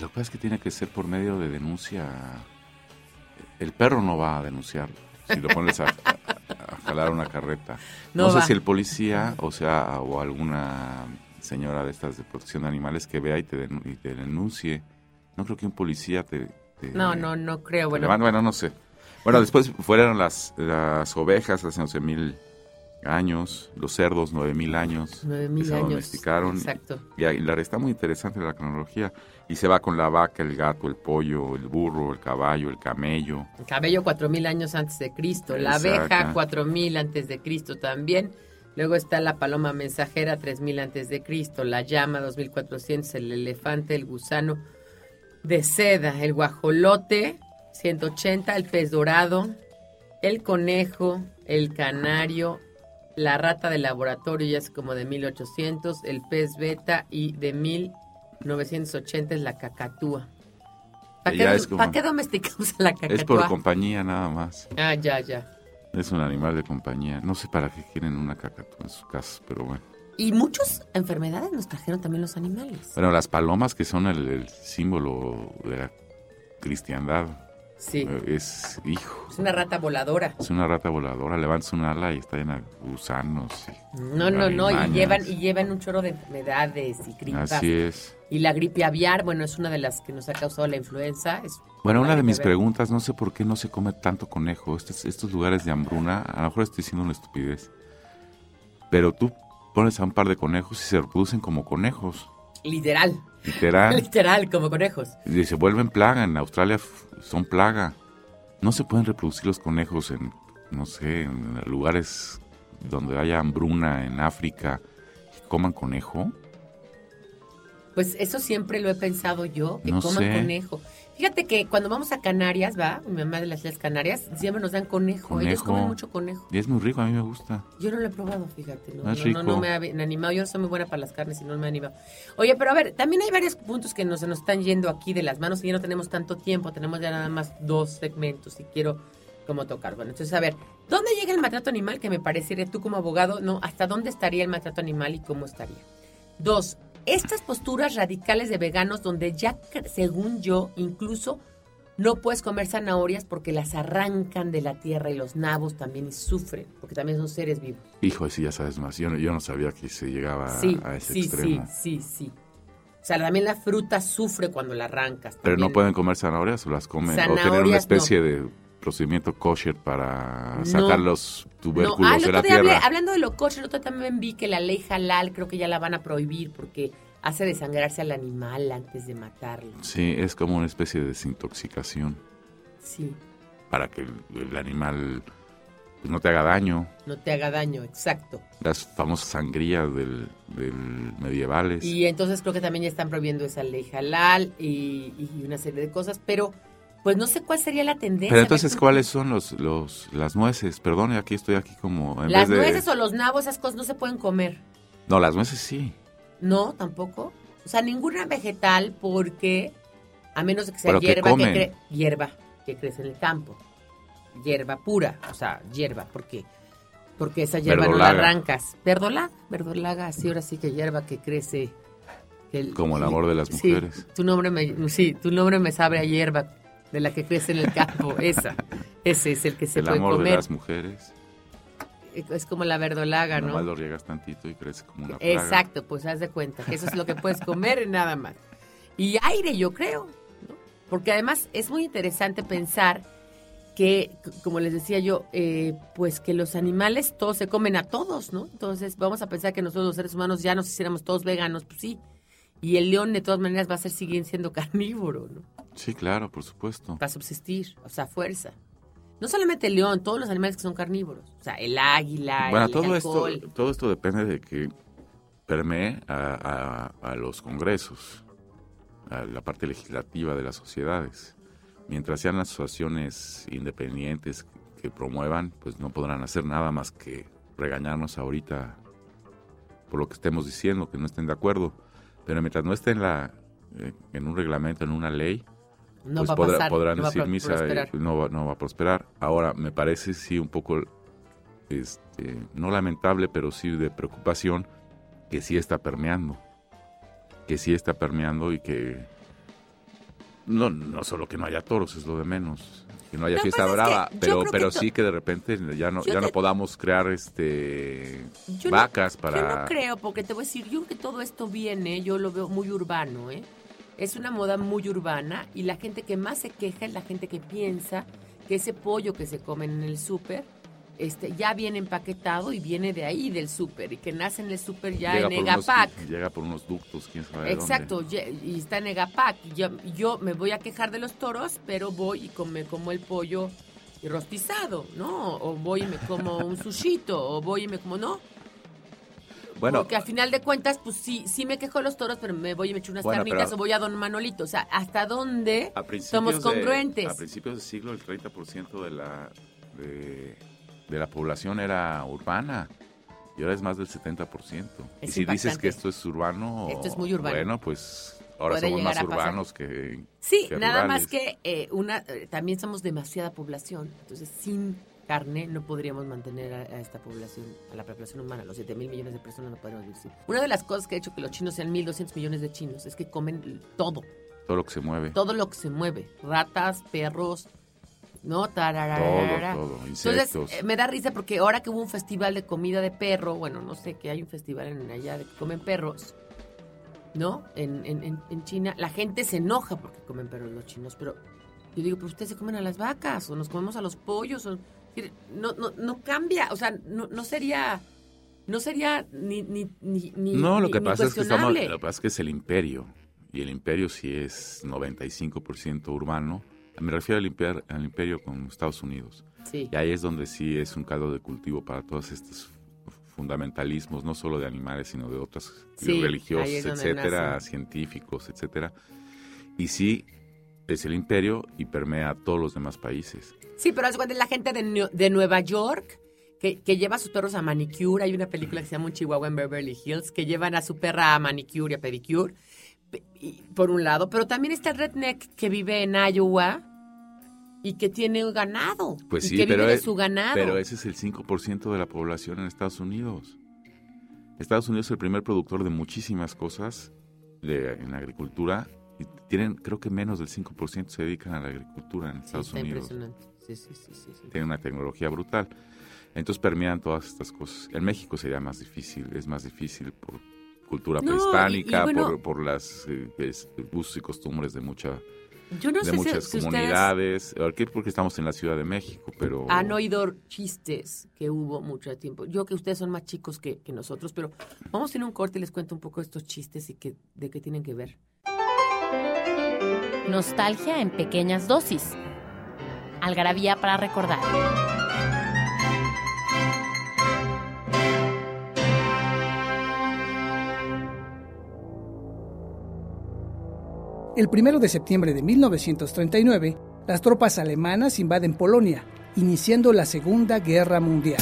Speaker 4: Lo que pasa es que tiene que ser por medio de denuncia. El perro no va a denunciar si lo pones a, a- a jalar una carreta.
Speaker 3: No
Speaker 4: No, sé si el policía, o sea, o alguna señora de estas de protección de animales que vea y te, denu- y te denuncie. No creo que un policía te... te-
Speaker 3: No, no, no creo. Bueno,
Speaker 4: bueno, no sé. Bueno, después fueron las, las ovejas hace 11 mil años, los cerdos 9 mil años.
Speaker 3: nueve
Speaker 4: que
Speaker 3: mil
Speaker 4: se
Speaker 3: años.
Speaker 4: domesticaron.
Speaker 3: Exacto.
Speaker 4: Y la está muy interesante la cronología. Y se va con la vaca, el gato, el pollo, el burro, el caballo, el camello.
Speaker 3: El cuatro mil años antes de Cristo. La abeja cuatro mil antes de Cristo también. Luego está la paloma mensajera 3000 antes de Cristo, la llama 2400, el elefante, el gusano de seda, el guajolote 180, el pez dorado, el conejo, el canario, la rata de laboratorio ya es como de 1800, el pez beta y de 1980 es la cacatúa. ¿Para qué,
Speaker 4: como-
Speaker 3: ¿para qué domesticamos a la cacatúa?
Speaker 4: Es por compañía nada más.
Speaker 3: Ah, ya, ya.
Speaker 4: Es un animal de compañía. No sé para qué quieren una cacatúa en su casa, pero bueno.
Speaker 3: Y muchas enfermedades nos trajeron también los animales.
Speaker 4: Bueno, las palomas que son el, el símbolo de la cristiandad.
Speaker 3: Sí.
Speaker 4: Es, hijo,
Speaker 3: Es una rata voladora.
Speaker 4: es una rata voladora. Levantas un ala y está llena de gusanos. y
Speaker 3: No, no, no. Y llevan, y llevan un chorro de enfermedades y gripas.
Speaker 4: Así es.
Speaker 3: Y la gripe aviar, bueno, es una de las que nos ha causado la influenza. Es
Speaker 4: Bueno, una de mis
Speaker 3: ver.
Speaker 4: preguntas, no sé por qué no se come tanto conejo. Estos, estos lugares de hambruna, a lo mejor estoy diciendo una estupidez. Pero tú pones a un par de conejos y se reproducen como conejos.
Speaker 3: literal.
Speaker 4: Literal.
Speaker 3: Literal, como conejos.
Speaker 4: y se vuelven plaga. En Australia son plaga. No se pueden reproducir los conejos en, no sé, en lugares donde haya hambruna en África y coman conejo?
Speaker 3: Pues eso siempre lo he pensado yo, que
Speaker 4: No
Speaker 3: coman
Speaker 4: sé.
Speaker 3: conejo. Fíjate que cuando vamos a Canarias, va, mi mamá de las Islas Canarias, siempre nos dan conejo. Ellos comen mucho conejo.
Speaker 4: Y es muy rico, a mí me gusta.
Speaker 3: Yo no lo he probado, fíjate. No,
Speaker 4: Ah, es
Speaker 3: no, no, no
Speaker 4: rico.
Speaker 3: me ha me ha animado. Yo no soy muy buena para las carnes y no me ha animado. Oye, pero a ver, también hay varios puntos que nos, se nos están yendo aquí de las manos y ya no tenemos tanto tiempo. Tenemos ya nada más dos segmentos y quiero como tocar. Bueno, entonces, a ver, ¿dónde llega el maltrato animal? Que me pareciera tú como abogado, ¿no? ¿Hasta dónde estaría el maltrato animal y cómo estaría? Dos, estas posturas radicales de veganos donde ya, según yo, incluso no puedes comer zanahorias porque las arrancan de la tierra y los nabos también y sufren, porque también son seres vivos.
Speaker 4: Hijo, sí, ya sabes más. Yo no, yo no sabía que se llegaba
Speaker 3: Sí,
Speaker 4: a ese
Speaker 3: sí, sí,
Speaker 4: extremo.
Speaker 3: sí, sí. O sea, también la fruta sufre cuando la arrancas.
Speaker 4: Pero no pueden comer zanahorias o las comen. o tener una especie de procedimiento kosher para
Speaker 3: No.
Speaker 4: sacar los
Speaker 3: No,
Speaker 4: tubérculos
Speaker 3: ah, el
Speaker 4: de la
Speaker 3: día hablé-
Speaker 4: tierra.
Speaker 3: hablando de lo kosher, otro también vi que la ley halal creo que ya la van a prohibir porque hace desangrarse al animal antes de matarlo.
Speaker 4: Sí, es como una especie de desintoxicación
Speaker 3: Sí,
Speaker 4: para que el, el animal pues, no te haga daño.
Speaker 3: no te haga daño, exacto.
Speaker 4: Las famosas sangrías del, del medievales.
Speaker 3: Y entonces creo que también ya están prohibiendo esa ley halal y, y una serie de cosas, pero pues no sé cuál sería la tendencia.
Speaker 4: Pero entonces. ¿cuáles son los, los las nueces? Perdón, aquí estoy aquí como... En
Speaker 3: Las
Speaker 4: vez de-
Speaker 3: nueces o los nabos, esas cosas no se pueden comer.
Speaker 4: No, las nueces sí.
Speaker 3: No, tampoco. O sea, ninguna vegetal porque a menos de que sea
Speaker 4: Pero ¿qué
Speaker 3: hierba que,
Speaker 4: comen?
Speaker 3: cre- hierba que crece en el campo. Hierba pura, o sea, hierba, porque porque esa hierba no la arrancas. Verdolaga, verdolaga, sí, ahora sí que hierba que crece que el-
Speaker 4: Como el amor de las
Speaker 3: sí,
Speaker 4: mujeres.
Speaker 3: tu nombre me sí, tu nombre me sabe a hierba de la que crece en el campo, esa. Ese es el que se
Speaker 4: el
Speaker 3: puede
Speaker 4: amor de
Speaker 3: comer.
Speaker 4: las mujeres.
Speaker 3: Es como la verdolaga, ¿no?
Speaker 4: Nomás lo riegas tantito y crece como una plaga.
Speaker 3: Exacto, pues haz de cuenta que eso es lo que puedes comer y nada más. Y aire, yo creo, ¿no? Porque además es muy interesante pensar que, como les decía yo, eh, pues que los animales todos se comen a todos, ¿no? Entonces vamos a pensar que nosotros los seres humanos ya nos hiciéramos todos veganos, pues sí. Y el león de todas maneras va a ser seguir siendo carnívoro, ¿no?
Speaker 4: Sí, claro, por supuesto.
Speaker 3: Para subsistir, o sea, fuerza. No solamente el león, todos los animales que son carnívoros. O sea, el águila,
Speaker 4: Bueno,
Speaker 3: el
Speaker 4: todo esto,
Speaker 3: alcohol.
Speaker 4: todo esto depende de que permee a, a- a los congresos, a la parte legislativa de las sociedades. Mientras sean las asociaciones independientes que promuevan, pues no podrán hacer nada más que regañarnos ahorita por lo que estemos diciendo, que no estén de acuerdo. Pero mientras no esté en, la, eh, en un reglamento, en una ley,
Speaker 3: No
Speaker 4: pues
Speaker 3: va a
Speaker 4: podrá-
Speaker 3: pasar,
Speaker 4: podrán
Speaker 3: no va
Speaker 4: decir
Speaker 3: pro-
Speaker 4: misa,
Speaker 3: prosperar.
Speaker 4: no va, no va a prosperar. Ahora, me parece sí un poco, este, no lamentable, pero sí de preocupación, que sí está permeando. Que sí está permeando y que no, no solo que no haya toros, es lo de menos. Que no haya fiesta
Speaker 3: es que
Speaker 4: brava,
Speaker 3: yo
Speaker 4: pero, pero sí que de repente ya no,
Speaker 3: Yo
Speaker 4: ya no podamos crear este
Speaker 3: Yo no-
Speaker 4: vacas
Speaker 3: Yo
Speaker 4: para...
Speaker 3: no creo, porque te voy a decir, yo creo que todo esto viene, yo lo veo muy urbano, ¿eh? Es una moda muy urbana y la gente que más se queja es la gente que piensa que ese pollo que se comen en el súper este, ya viene empaquetado y viene de ahí, del súper, y que nace en el súper ya
Speaker 4: llega
Speaker 3: en
Speaker 4: unos-
Speaker 3: Egapac.
Speaker 4: llega por unos ductos, quién sabe
Speaker 3: Exacto,
Speaker 4: dónde.
Speaker 3: y está en Egapac. Yo, yo me voy a quejar de los toros, pero voy y come, como el pollo rostizado, ¿no? O voy y me como un sushito, o voy y me como, ¿no?
Speaker 4: Bueno,
Speaker 3: Porque al final de cuentas, pues sí, sí me quejo de los toros, pero me voy y me echo unas
Speaker 4: Bueno,
Speaker 3: carnitas o voy a Don Manolito. O sea, ¿hasta dónde somos
Speaker 4: de-
Speaker 3: congruentes?
Speaker 4: a principios del siglo, el 30% de la, de, de la población era urbana. Y ahora es más del 70%. y
Speaker 3: Es
Speaker 4: si dices que esto es urbano,
Speaker 3: Esto es muy urbano.
Speaker 4: Bueno, pues ahora somos más urbanos que.
Speaker 3: Sí,
Speaker 4: que
Speaker 3: nada
Speaker 4: rurales.
Speaker 3: más que eh, una eh, también somos demasiada población. Entonces, sin carne no podríamos mantener a, a esta población, a la población humana, los 7 mil millones de personas no podríamos vivir. sin. Una de las cosas que ha hecho que los chinos sean 1.200 millones de chinos es que comen todo,
Speaker 4: Todo lo que se mueve. Todo
Speaker 3: lo que se mueve. Ratas, perros, ¿no? Tararara.
Speaker 4: todo. Insectos.
Speaker 3: Entonces, eh, me da risa porque ahora que hubo un festival de comida de perro, bueno, no sé, que hay un festival en allá de que comen perros, ¿no? En, en, en, China, la gente se enoja porque comen perros los chinos, pero yo digo, pero ustedes se comen a las vacas o nos comemos a los pollos, o, no, no, no cambia, o sea, no, no sería... No sería ni, ni, ni, ni-
Speaker 4: no, lo que
Speaker 3: ni
Speaker 4: pasa es que estamos, lo que pasa es que es el imperio. Y el imperio sí es 95% urbano. Me refiero al imperio, al imperio con Estados Unidos.
Speaker 3: Sí.
Speaker 4: Y ahí es donde sí es un caldo de cultivo para todas estas fundamentalismos, no solo de animales, sino de otras
Speaker 3: Sí,
Speaker 4: religiosos,
Speaker 3: es
Speaker 4: etcétera, científicos, etcétera. Y sí, es el imperio y permea a todos los demás países.
Speaker 3: Sí, pero cuenta la gente de, de Nueva York que, que lleva a sus perros a manicure. Hay una película que se llama Un Chihuahua en Beverly Hills que llevan a su perra a manicure y a pedicure, por un lado. Pero también está el redneck que vive en Iowa y que tiene ganado.
Speaker 4: Pues
Speaker 3: y
Speaker 4: sí,
Speaker 3: que
Speaker 4: pero,
Speaker 3: vive de
Speaker 4: es-
Speaker 3: su ganado.
Speaker 4: pero ese es el 5% de la población en Estados Unidos. Estados Unidos es el primer productor de muchísimas cosas de- en la agricultura y tienen, creo que menos del 5% se dedican a la agricultura en
Speaker 3: Sí,
Speaker 4: Estados
Speaker 3: está
Speaker 4: Unidos.
Speaker 3: impresionante. Sí, sí, sí, sí, sí.
Speaker 4: Tienen una tecnología brutal. Entonces permean todas estas cosas. En México sería más difícil, es más difícil por cultura
Speaker 3: No, y-
Speaker 4: prehispánica,
Speaker 3: y bueno-
Speaker 4: por, por las eh, es- usos y costumbres de mucha
Speaker 3: Yo no
Speaker 4: de
Speaker 3: sé si-
Speaker 4: muchas
Speaker 3: si, ustedes
Speaker 4: comunidades. Aquí porque estamos en la Ciudad de México, pero
Speaker 3: han oído chistes que hubo mucho tiempo. Yo que ustedes son más chicos que, que nosotros, pero vamos a tener un corte y les cuento un poco de estos chistes y que, de qué tienen que ver.
Speaker 1: Nostalgia en pequeñas dosis. Algarabía para recordar.
Speaker 2: El 1 de septiembre de 1939, las tropas alemanas invaden Polonia, iniciando la Segunda Guerra Mundial.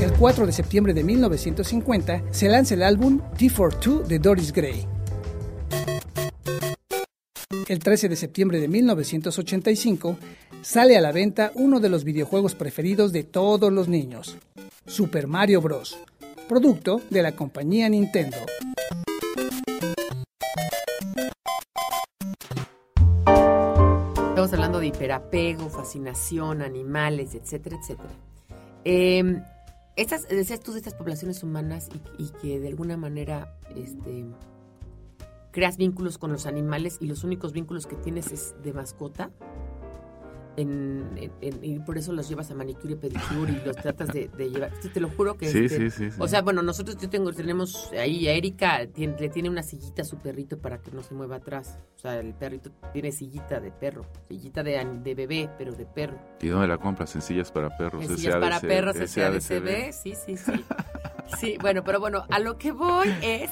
Speaker 2: El 4 de septiembre de 1950 se lanza el álbum T42 de Doris Gray. El 13 de septiembre de 1985 sale a la venta uno de los videojuegos preferidos de todos los niños, Super Mario Bros., producto de la compañía Nintendo.
Speaker 3: Estamos hablando de hiperapego, fascinación, animales, etcétera, etcétera. Eh, estas, decías tú de estas poblaciones humanas y, que de alguna manera este, creas vínculos con los animales y los únicos vínculos que tienes es de mascota. En, en- y por eso los llevas a manicure y pedicure y los tratas de, de llevar. Sí, te lo juro que
Speaker 4: Sí,
Speaker 3: este,
Speaker 4: sí, sí, sí.
Speaker 3: O sea, bueno, nosotros yo tengo, tenemos ahí a Erika, tiene- le tiene una sillita a su perrito para que no se mueva atrás. O sea, el perrito tiene sillita de perro, sillita de, de bebé, pero de perro.
Speaker 4: ¿Y dónde la compras? Sencillas para perros.
Speaker 3: En sillas para perros,
Speaker 4: SADCB.
Speaker 3: SADCB, sí, sí, sí. Sí, bueno, pero bueno, a lo que voy es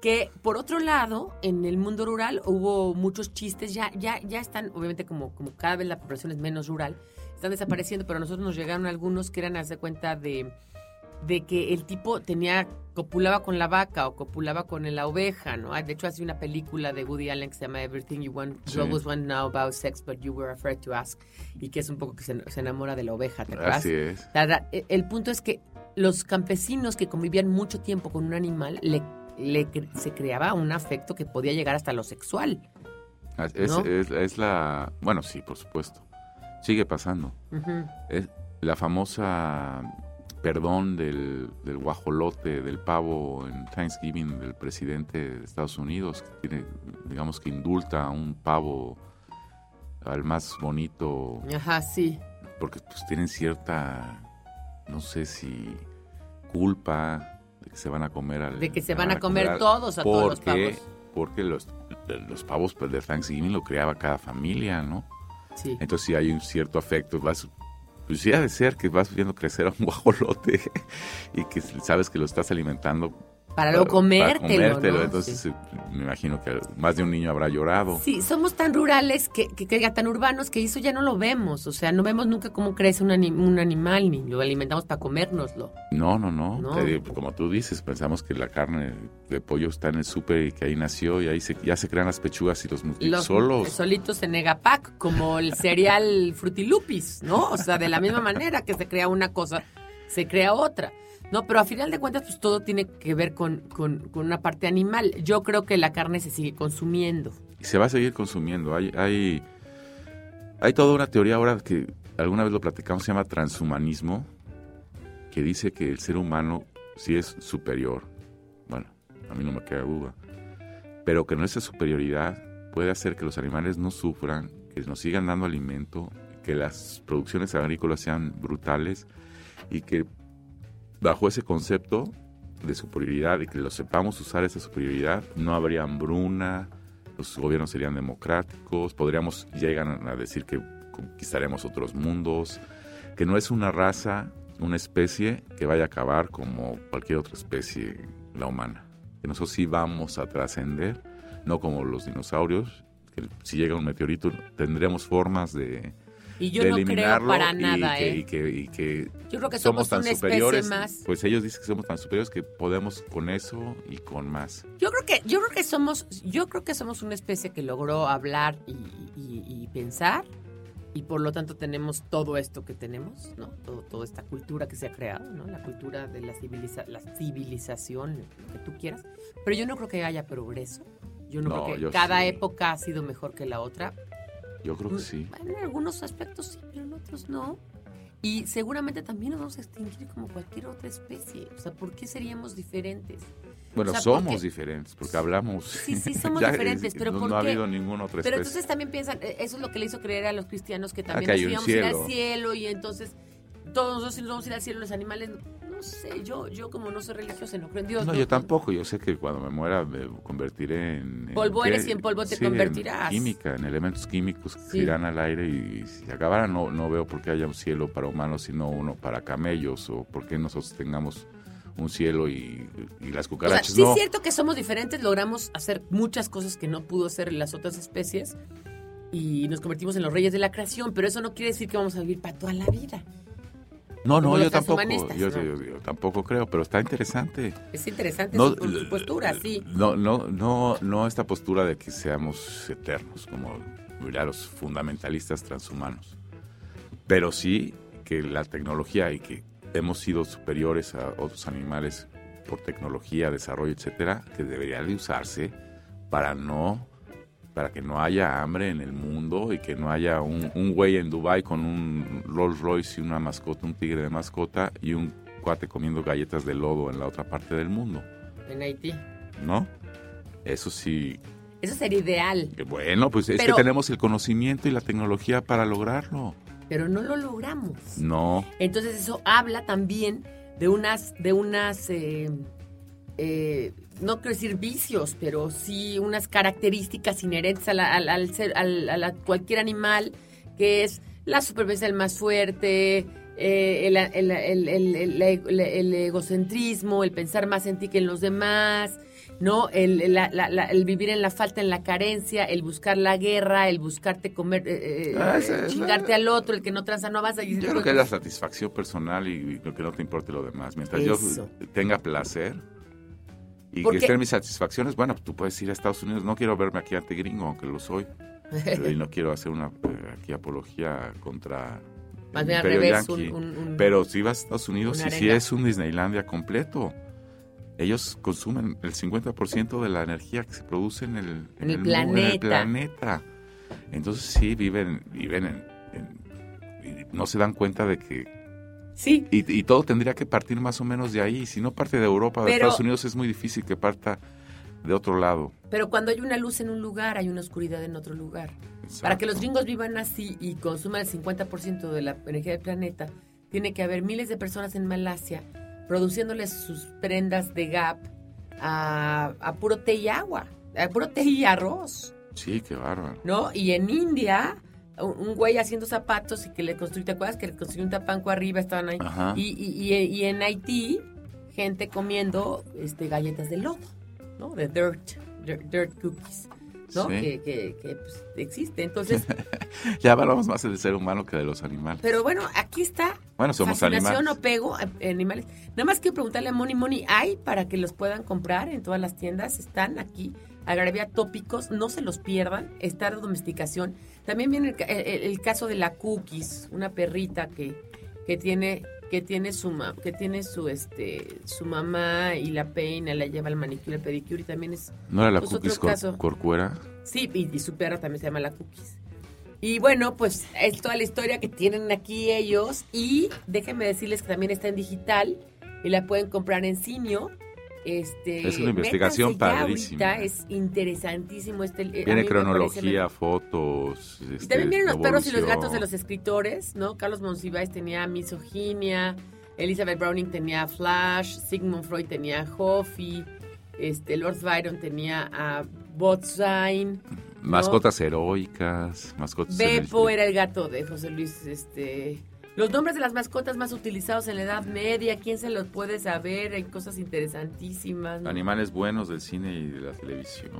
Speaker 3: que por otro lado, en el mundo rural hubo muchos chistes, ya, ya, ya están, obviamente como, como cada vez la población es menos rural, están desapareciendo, pero a nosotros nos llegaron algunos que eran, haz de cuenta, de, de que el tipo tenía, copulaba con la vaca o copulaba con la oveja, ¿no? De hecho, hace una película de Woody Allen que se llama Everything You Want,
Speaker 4: Sí.
Speaker 3: You Always Want to Know About Sex, But You Were Afraid to Ask, y que es un poco que se, se enamora de la oveja, ¿te acuerdas?
Speaker 4: Así es.
Speaker 3: La e- el punto es que los campesinos que convivían mucho tiempo con un animal, le, le se creaba un afecto que podía llegar hasta lo sexual.
Speaker 4: Es,
Speaker 3: ¿No?
Speaker 4: es- es la... Bueno, sí, por supuesto. Sigue pasando. Es la famosa perdón del, del guajolote, del pavo en Thanksgiving del presidente de Estados Unidos, que tiene, digamos que indulta a un pavo al más bonito,
Speaker 3: Ajá, sí.
Speaker 4: porque pues tienen cierta, no sé si culpa de que se van a comer al...
Speaker 3: De que se van a comer todos a todos los
Speaker 4: porque,
Speaker 3: pavos.
Speaker 4: porque los, los pavos pues, de Thanksgiving lo creaba cada familia, ¿no?
Speaker 3: Sí.
Speaker 4: Entonces sí hay un cierto afecto, vas, pues sí ha de ser que vas viendo crecer a un guajolote y que sabes que lo estás alimentando
Speaker 3: Para luego comértelo,
Speaker 4: comértelo.
Speaker 3: ¿no?
Speaker 4: Entonces
Speaker 3: Sí.
Speaker 4: eh, me imagino que más de un niño habrá llorado.
Speaker 3: Sí, somos tan rurales, que, que, que tan urbanos, que eso ya no lo vemos. O sea, no vemos nunca cómo crece un, un animal, ni lo alimentamos para comérnoslo.
Speaker 4: No, no, no.
Speaker 3: No.
Speaker 4: Te como tú dices, pensamos que la carne de pollo está en el súper y que ahí nació y ahí se, ya se crean las pechugas y los muslitos
Speaker 3: Los
Speaker 4: solos.
Speaker 3: solitos en Egapac, como el cereal Frutilupis, ¿no? O sea, de la misma manera que se crea una cosa, se crea otra. No, pero a final de cuentas, pues todo tiene que ver con, con, con una parte animal. Yo creo que la carne se sigue consumiendo.
Speaker 4: Se va a seguir consumiendo. Hay, hay, hay toda una teoría ahora que alguna vez lo platicamos, se llama transhumanismo, que dice que el ser humano sí es superior. Bueno, a mí no me queda duda. Pero que nuestra superioridad puede hacer que los animales no sufran, que nos sigan dando alimento, que las producciones agrícolas sean brutales y que bajo ese concepto de superioridad y que lo sepamos usar esa superioridad, no habría hambruna, los gobiernos serían democráticos, podríamos, llegan a decir que conquistaremos otros mundos, que no es una raza una especie que vaya a acabar como cualquier otra especie, la humana. Que nosotros sí vamos a trascender, no como los dinosaurios, que si llega un meteorito tendremos formas de,
Speaker 3: Y yo
Speaker 4: de
Speaker 3: no creo
Speaker 4: eliminarlo
Speaker 3: para
Speaker 4: y
Speaker 3: nada,
Speaker 4: que,
Speaker 3: ¿eh?
Speaker 4: y que- y que
Speaker 3: Yo creo que
Speaker 4: somos
Speaker 3: somos,
Speaker 4: tan superiores.
Speaker 3: más.
Speaker 4: Pues ellos dicen que somos tan superiores que podemos con eso y con más.
Speaker 3: Yo creo que, yo creo que somos, yo creo que somos una especie que logró hablar y, y- y pensar y por lo tanto tenemos todo esto que tenemos, ¿no? Todo, toda esta cultura que se ha creado, ¿no? La cultura de la, civiliza- la civilización, lo que tú quieras. Pero yo no creo que haya progreso. Yo no,
Speaker 4: No,
Speaker 3: creo que cada
Speaker 4: sí.
Speaker 3: época ha sido mejor que la otra.
Speaker 4: Yo creo que sí.
Speaker 3: En algunos aspectos sí, pero en otros no. Y seguramente también nos vamos a extinguir como cualquier otra especie. O sea, ¿por qué seríamos diferentes?
Speaker 4: Bueno,
Speaker 3: O sea,
Speaker 4: somos
Speaker 3: porque-
Speaker 4: diferentes porque hablamos.
Speaker 3: Sí, sí, somos diferentes, pero
Speaker 4: no,
Speaker 3: ¿por
Speaker 4: no ha habido ninguna otra
Speaker 3: Pero
Speaker 4: especie.
Speaker 3: entonces también piensan, eh, eso es lo que le hizo creer a los cristianos que también
Speaker 4: que hay
Speaker 3: nos íbamos a ir al
Speaker 4: cielo.
Speaker 3: cielo y entonces todos nosotros nos vamos a ir al cielo, los animales, no sé, yo yo como no soy religiosa, no creo en Dios.
Speaker 4: No, yo tampoco. Yo sé que cuando me muera me convertiré en... en
Speaker 3: Polvo eres y en polvo te
Speaker 4: Sí,
Speaker 3: convertirás.
Speaker 4: En química, en elementos químicos que
Speaker 3: Sí.
Speaker 4: irán al aire y si acabara no, no veo por qué haya un cielo para humanos sino uno para camellos o por qué nosotros tengamos un cielo y, y las
Speaker 3: O sea,
Speaker 4: cucarachas
Speaker 3: sí
Speaker 4: no.
Speaker 3: es cierto que somos diferentes, logramos hacer muchas cosas que no pudo hacer las otras especies y nos convertimos en los reyes de la creación, pero eso no quiere decir que vamos a vivir para toda la vida.
Speaker 4: No, no, yo tampoco. Yo,
Speaker 3: ¿no?
Speaker 4: yo- yo tampoco creo, pero está interesante.
Speaker 3: Es interesante
Speaker 4: No,
Speaker 3: su, postura, sí.
Speaker 4: No, no, no, no esta postura de que seamos eternos, como dirían los fundamentalistas transhumanos. Pero sí que la tecnología y que hemos sido superiores a otros animales por tecnología, desarrollo, etcétera, que debería de usarse para no para que no haya hambre en el mundo y que no haya un, un güey en Dubai con un Rolls Royce y una mascota, un tigre de mascota y un cuate comiendo galletas de lodo en la otra parte del mundo.
Speaker 3: En Haití.
Speaker 4: ¿no? Eso sí,
Speaker 3: Eso sería ideal,
Speaker 4: que bueno, pues es
Speaker 3: Pero-
Speaker 4: que tenemos el conocimiento y la tecnología para lograrlo.
Speaker 3: pero no lo logramos.
Speaker 4: No,
Speaker 3: Entonces eso habla también de unas, de unas, eh, eh, no quiero decir vicios, pero sí unas características inherentes a, la- al, al ser, al- a la- cualquier animal, que es la supervivencia del más fuerte, eh, el, el- el- el- el- el- el egocentrismo, el pensar más en ti que en los demás, ¿no? El, la- la- la- el vivir en la falta, en la carencia, el buscar la guerra, el buscarte comer, eh, eh,
Speaker 4: Ah, esa
Speaker 3: chingarte al otro, el que no tranza no avanza.
Speaker 4: yo creo
Speaker 3: de
Speaker 4: que es la
Speaker 3: cosas.
Speaker 4: satisfacción personal y lo que no te importe lo demás. Mientras
Speaker 3: Eso.
Speaker 4: yo tenga placer y
Speaker 3: Porque-
Speaker 4: que estén mis satisfacciones, bueno, pues tú puedes ir a Estados Unidos. No quiero verme aquí ante gringo, aunque lo soy. y no quiero hacer una eh, aquí apología contra
Speaker 3: Más bien al revés, un- un- un-
Speaker 4: Pero si vas a Estados Unidos, y
Speaker 3: arenga.
Speaker 4: es un Disneylandia completo. Ellos consumen el 50% de la energía que se produce en el,
Speaker 3: En el
Speaker 4: en
Speaker 3: planeta.
Speaker 4: planeta. Entonces sí, viven, viven en, no se dan cuenta de que...
Speaker 3: Sí,
Speaker 4: Y, y todo tendría que partir más o menos de ahí. Si no parte de Europa, de
Speaker 3: Pero-
Speaker 4: Estados Unidos, es muy difícil que parta de otro lado.
Speaker 3: pero cuando hay una luz en un lugar, hay una oscuridad en otro lugar. Para que los gringos vivan así y consuman el 50% de la energía del planeta, tiene que haber miles de personas en Malasia produciéndoles sus prendas de Gap a, a puro té y agua, a puro té y arroz,
Speaker 4: Sí, qué bárbaro.
Speaker 3: ¿no? Y en India, un, güey haciendo zapatos y que le construyó, ¿te acuerdas? Que le construyó un tapanco arriba, estaban ahí. Y, y, y, y en Haití, gente comiendo este, galletas de lodo, ¿no? De dirt, dirt, dirt cookies, ¿no?
Speaker 4: Sí.
Speaker 3: Que, que, que, pues, existe. Entonces,
Speaker 4: Ya hablamos más del ser humano que de los animales.
Speaker 3: pero bueno, aquí está
Speaker 4: Bueno, somos
Speaker 3: fascinación
Speaker 4: animales.
Speaker 3: o pego animales. Nada más quiero preguntarle a Moni Moni, ¿hay para que los puedan comprar en todas las tiendas? Están aquí, Agravia Tópicos, no se los pierdan, está de domesticación. También viene el, el- el caso de la Cookies, una perrita que, que tiene que tiene su que tiene su este su mamá y la peina, la lleva al manicure, al pedicure y también es
Speaker 4: ¿No era la
Speaker 3: Pues
Speaker 4: cookies
Speaker 3: otro
Speaker 4: cor-
Speaker 3: caso.
Speaker 4: corcuera?
Speaker 3: Sí, y, y su perra también se llama la Cookies. Y bueno, pues es toda la historia que tienen aquí ellos. Y déjenme decirles que también está en digital y la pueden comprar en Simio. Este,
Speaker 4: Es una investigación padrísima.
Speaker 3: es interesantísimo. Este,
Speaker 4: Tiene cronología, fotos.
Speaker 3: Y
Speaker 4: este,
Speaker 3: también vienen los perros y los gatos de los escritores, ¿no? Carlos Monsiváis tenía Misoginia, Elizabeth Browning tenía Flash, Sigmund Freud tenía Hoffy, este, Lord Byron tenía a Botzine.
Speaker 4: Mascotas heroicas, mascotas...
Speaker 3: Beppo
Speaker 4: el-
Speaker 3: era el gato de José Luis este, Los nombres de las mascotas más utilizados en la Edad Media, ¿quién se los puede saber? Hay cosas interesantísimas. ¿no?
Speaker 4: Animales buenos del cine y de la televisión.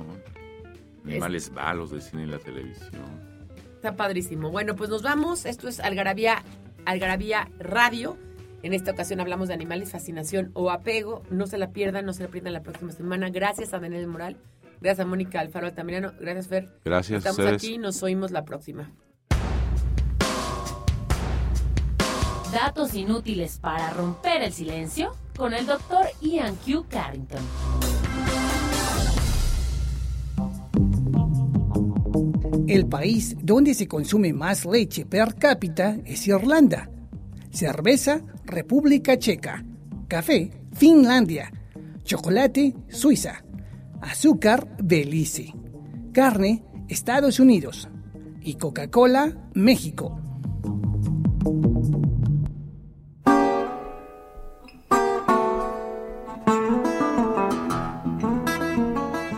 Speaker 4: Animales malos del cine y la televisión.
Speaker 3: Está padrísimo. Bueno, pues nos vamos. Esto es Algarabía, Algarabía Radio. En esta ocasión hablamos de animales, fascinación o apego. No se la pierdan, no se la pierdan la próxima semana. Gracias a Daniel Moral. Gracias a Mónica Alfaro Altamirano. Gracias, Fer.
Speaker 4: Gracias
Speaker 3: Estamos
Speaker 4: a ustedes.
Speaker 3: aquí, nos oímos la próxima.
Speaker 1: Datos inútiles para romper el silencio con el doctor Ian Q. Carrington.
Speaker 2: El país donde se consume más leche per cápita es Irlanda. Cerveza, República Checa. Café, Finlandia. Chocolate, Suiza. Azúcar, Belice. Carne, Estados Unidos. Y Coca-Cola, México.